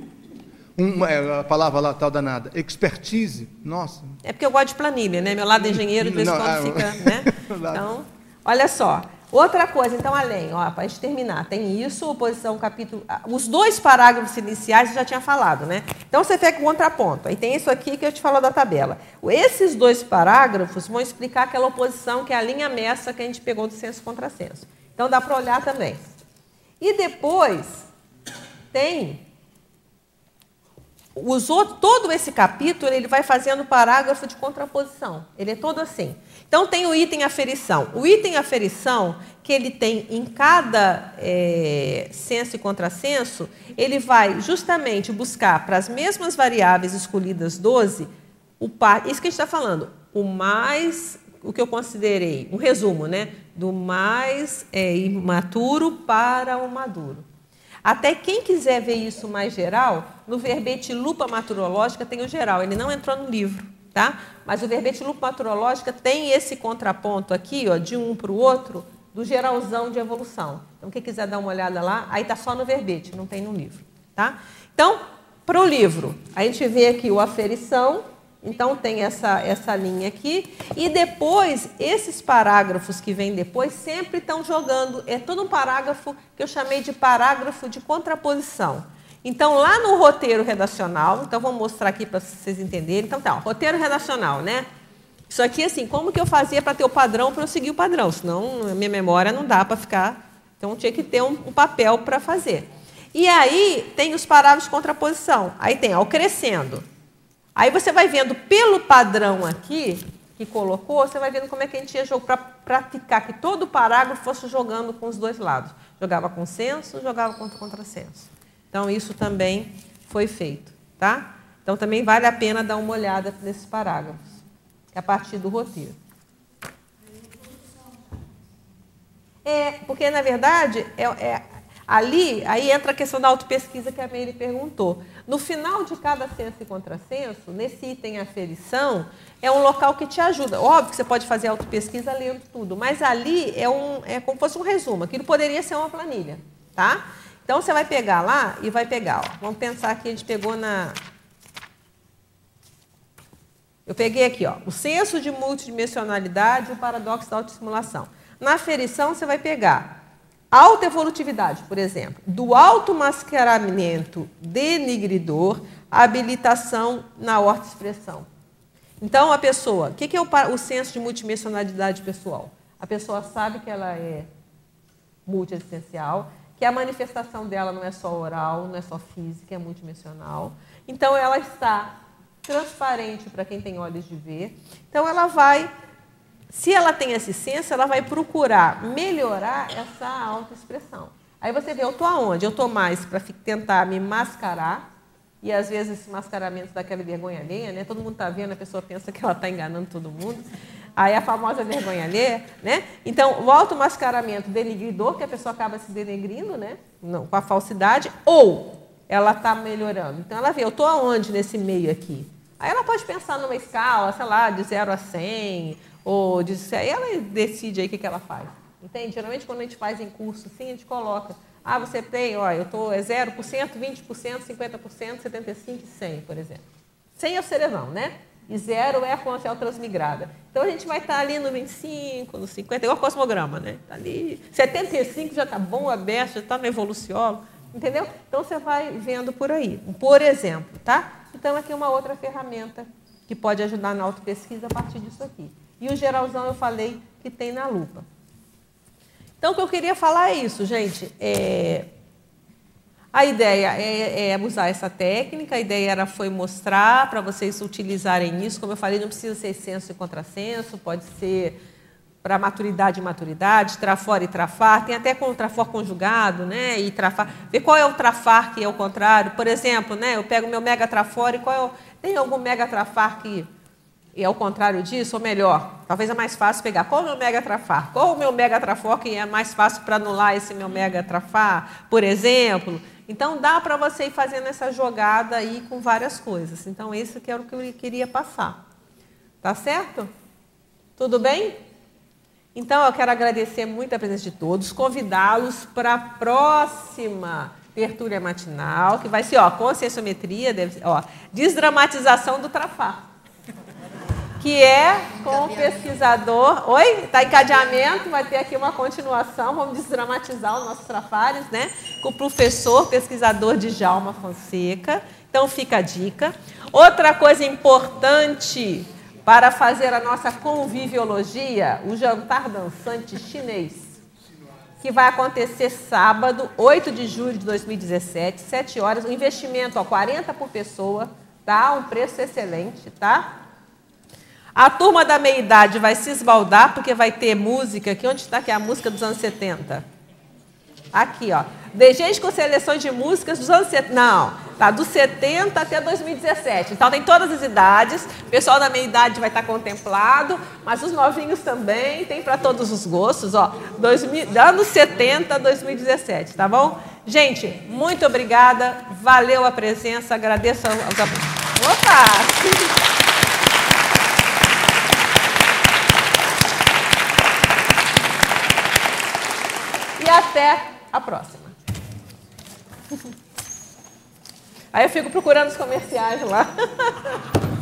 uma, é, a palavra lá tal danada, expertise, nossa. É porque eu gosto de planilha, né? Meu lado engenheiro, de vez em quando ah, fica, né? Então, olha só. Outra coisa, então, além, para a gente terminar, tem isso, oposição, capítulo. Os dois parágrafos iniciais eu já tinha falado, né? Então você pega o contraponto. Aí tem isso aqui que eu te falo da tabela. Esses dois parágrafos vão explicar aquela oposição que é a linha mestra que a gente pegou do senso contra senso. Então dá para olhar também. E depois tem usou todo esse capítulo, ele vai fazendo parágrafo de contraposição. Ele é todo assim. Então tem o item aferição. O item aferição, que ele tem em cada é, senso e contrassenso, ele vai justamente buscar para as mesmas variáveis escolhidas 12, o par, isso que a gente está falando, o mais, o que eu considerei, um resumo, né? Do mais é, imaturo para o maduro. Até quem quiser ver isso mais geral, no verbete lupa maturológica tem o geral, ele não entrou no livro, tá? Mas o verbete lupa maturológica tem esse contraponto aqui, ó, de um para o outro, do geralzão de evolução. Então, quem quiser dar uma olhada lá, aí está só no verbete, não tem no livro, tá? Então, para o livro, a gente vê aqui o aferição, então tem essa, essa linha aqui. E depois, esses parágrafos que vêm depois sempre estão jogando. É todo um parágrafo que eu chamei de parágrafo de contraposição. Então, lá no roteiro redacional, então vou mostrar aqui para vocês entenderem. Então, tá, ó, roteiro redacional, né? Isso aqui, assim, como que eu fazia para ter o padrão, para eu seguir o padrão? Senão, minha memória não dá para ficar. Então, tinha que ter um, um papel para fazer. E aí, tem os parágrafos de contraposição. Aí tem, ó, o crescendo. Aí você vai vendo pelo padrão aqui, que colocou, você vai vendo como é que a gente ia jogar para praticar que todo parágrafo fosse jogando com os dois lados. Jogava com senso, jogava contra contrassenso. Então, isso também foi feito. Tá? Então, também vale a pena dar uma olhada nesses parágrafos, é a partir do roteiro. É, porque, na verdade, é, é, ali aí entra a questão da autopesquisa que a Meire perguntou. No final de cada senso e contrassenso, nesse item aferição, é um local que te ajuda. Óbvio que você pode fazer autopesquisa lendo tudo, mas ali é, um, é como se fosse um resumo. Aquilo poderia ser uma planilha, tá? Então, você vai pegar lá e vai pegar. Ó. Vamos pensar que a gente pegou na... Eu peguei aqui, ó, o senso de multidimensionalidade e o paradoxo da autoestimulação. Na aferição, você vai pegar Alta evolutividade, por exemplo, do automascaramento denigridor habilitação na horta-expressão. Então, a pessoa, o que, que é o, o senso de multidimensionalidade pessoal? A pessoa sabe que ela é multiexistencial, que a manifestação dela não é só oral, não é só física, é multidimensional. Então, ela está transparente para quem tem olhos de ver. Então, ela vai se ela tem esse senso, ela vai procurar melhorar essa autoexpressão. Aí você vê, eu estou aonde? Eu estou mais para tentar me mascarar, e às vezes esse mascaramento dá aquela vergonha alheia, né? Todo mundo está vendo, a pessoa pensa que ela está enganando todo mundo. Aí a famosa vergonha alheia, né? Então, o automascaramento denigridor, que a pessoa acaba se denegrindo, né? Não, com a falsidade, ou ela está melhorando. Então, ela vê, eu estou aonde nesse meio aqui? Aí ela pode pensar numa escala, sei lá, de 0 a 100, ou diz, ela decide aí o que, que ela faz. Entende? Geralmente quando a gente faz em curso assim, a gente coloca, ah, você tem, ó, eu estou é 0%, 20%, 50%, 75% e 100, por exemplo. 100 é o cerevão, né? E zero é a consciência transmigrada. Então a gente vai estar ali no 25, no 50, igual cosmograma, né? Tá ali. 75 já está bom, aberto, já está no evoluciólogo. Entendeu? Então você vai vendo por aí. Por exemplo, tá? Então aqui é uma outra ferramenta que pode ajudar na autopesquisa a partir disso aqui. E o geralzão eu falei que tem na lupa. Então, o que eu queria falar é isso, gente. É... A ideia é, é, usar essa técnica, a ideia era foi mostrar para vocês utilizarem isso. Como eu falei, não precisa ser senso e contrassenso, pode ser para maturidade e maturidade, trafora e trafar, tem até com trafor conjugado, né? E trafar. Ver qual é o trafar que é o contrário. Por exemplo, né? Eu pego meu mega trafora e qual é o... Tem algum mega trafar que é o contrário disso, ou melhor, talvez é mais fácil pegar qual o meu mega trafar, qual o meu mega trafor que é mais fácil para anular esse meu mega trafar, por exemplo. Então dá para você ir fazendo essa jogada aí com várias coisas. Então esse que era o que eu queria passar. Tá certo? Tudo bem? Então, eu quero agradecer muito a presença de todos, convidá-los para a próxima tertúlia matinal, que vai ser, ó, conscienciometria, deve, ó, desdramatização do trafar, que é com o pesquisador, oi, está em cadeamento, vai ter aqui uma continuação, vamos desdramatizar os nossos trafares, né, com o professor pesquisador de Jalma Fonseca, então fica a dica. Outra coisa importante para fazer a nossa conviviologia, o jantar dançante chinês, que vai acontecer sábado, 8 de julho de 2017, 7 horas, um investimento a 40 por pessoa, tá? Um preço excelente, tá? A turma da meia-idade vai se esbaldar, porque vai ter música aqui. Onde está aqui a música dos anos 70? Aqui, ó. De gente com seleções de músicas dos anos 70. Não, tá do 70 até 2017. Então tem todas as idades. O pessoal da meia idade vai estar contemplado, mas os novinhos também, tem para todos os gostos, ó. 2000, anos 70 a 2017, tá bom? Gente, muito obrigada. Valeu a presença. Agradeço aos Opa! E até a próxima. Aí eu fico procurando os comerciais lá.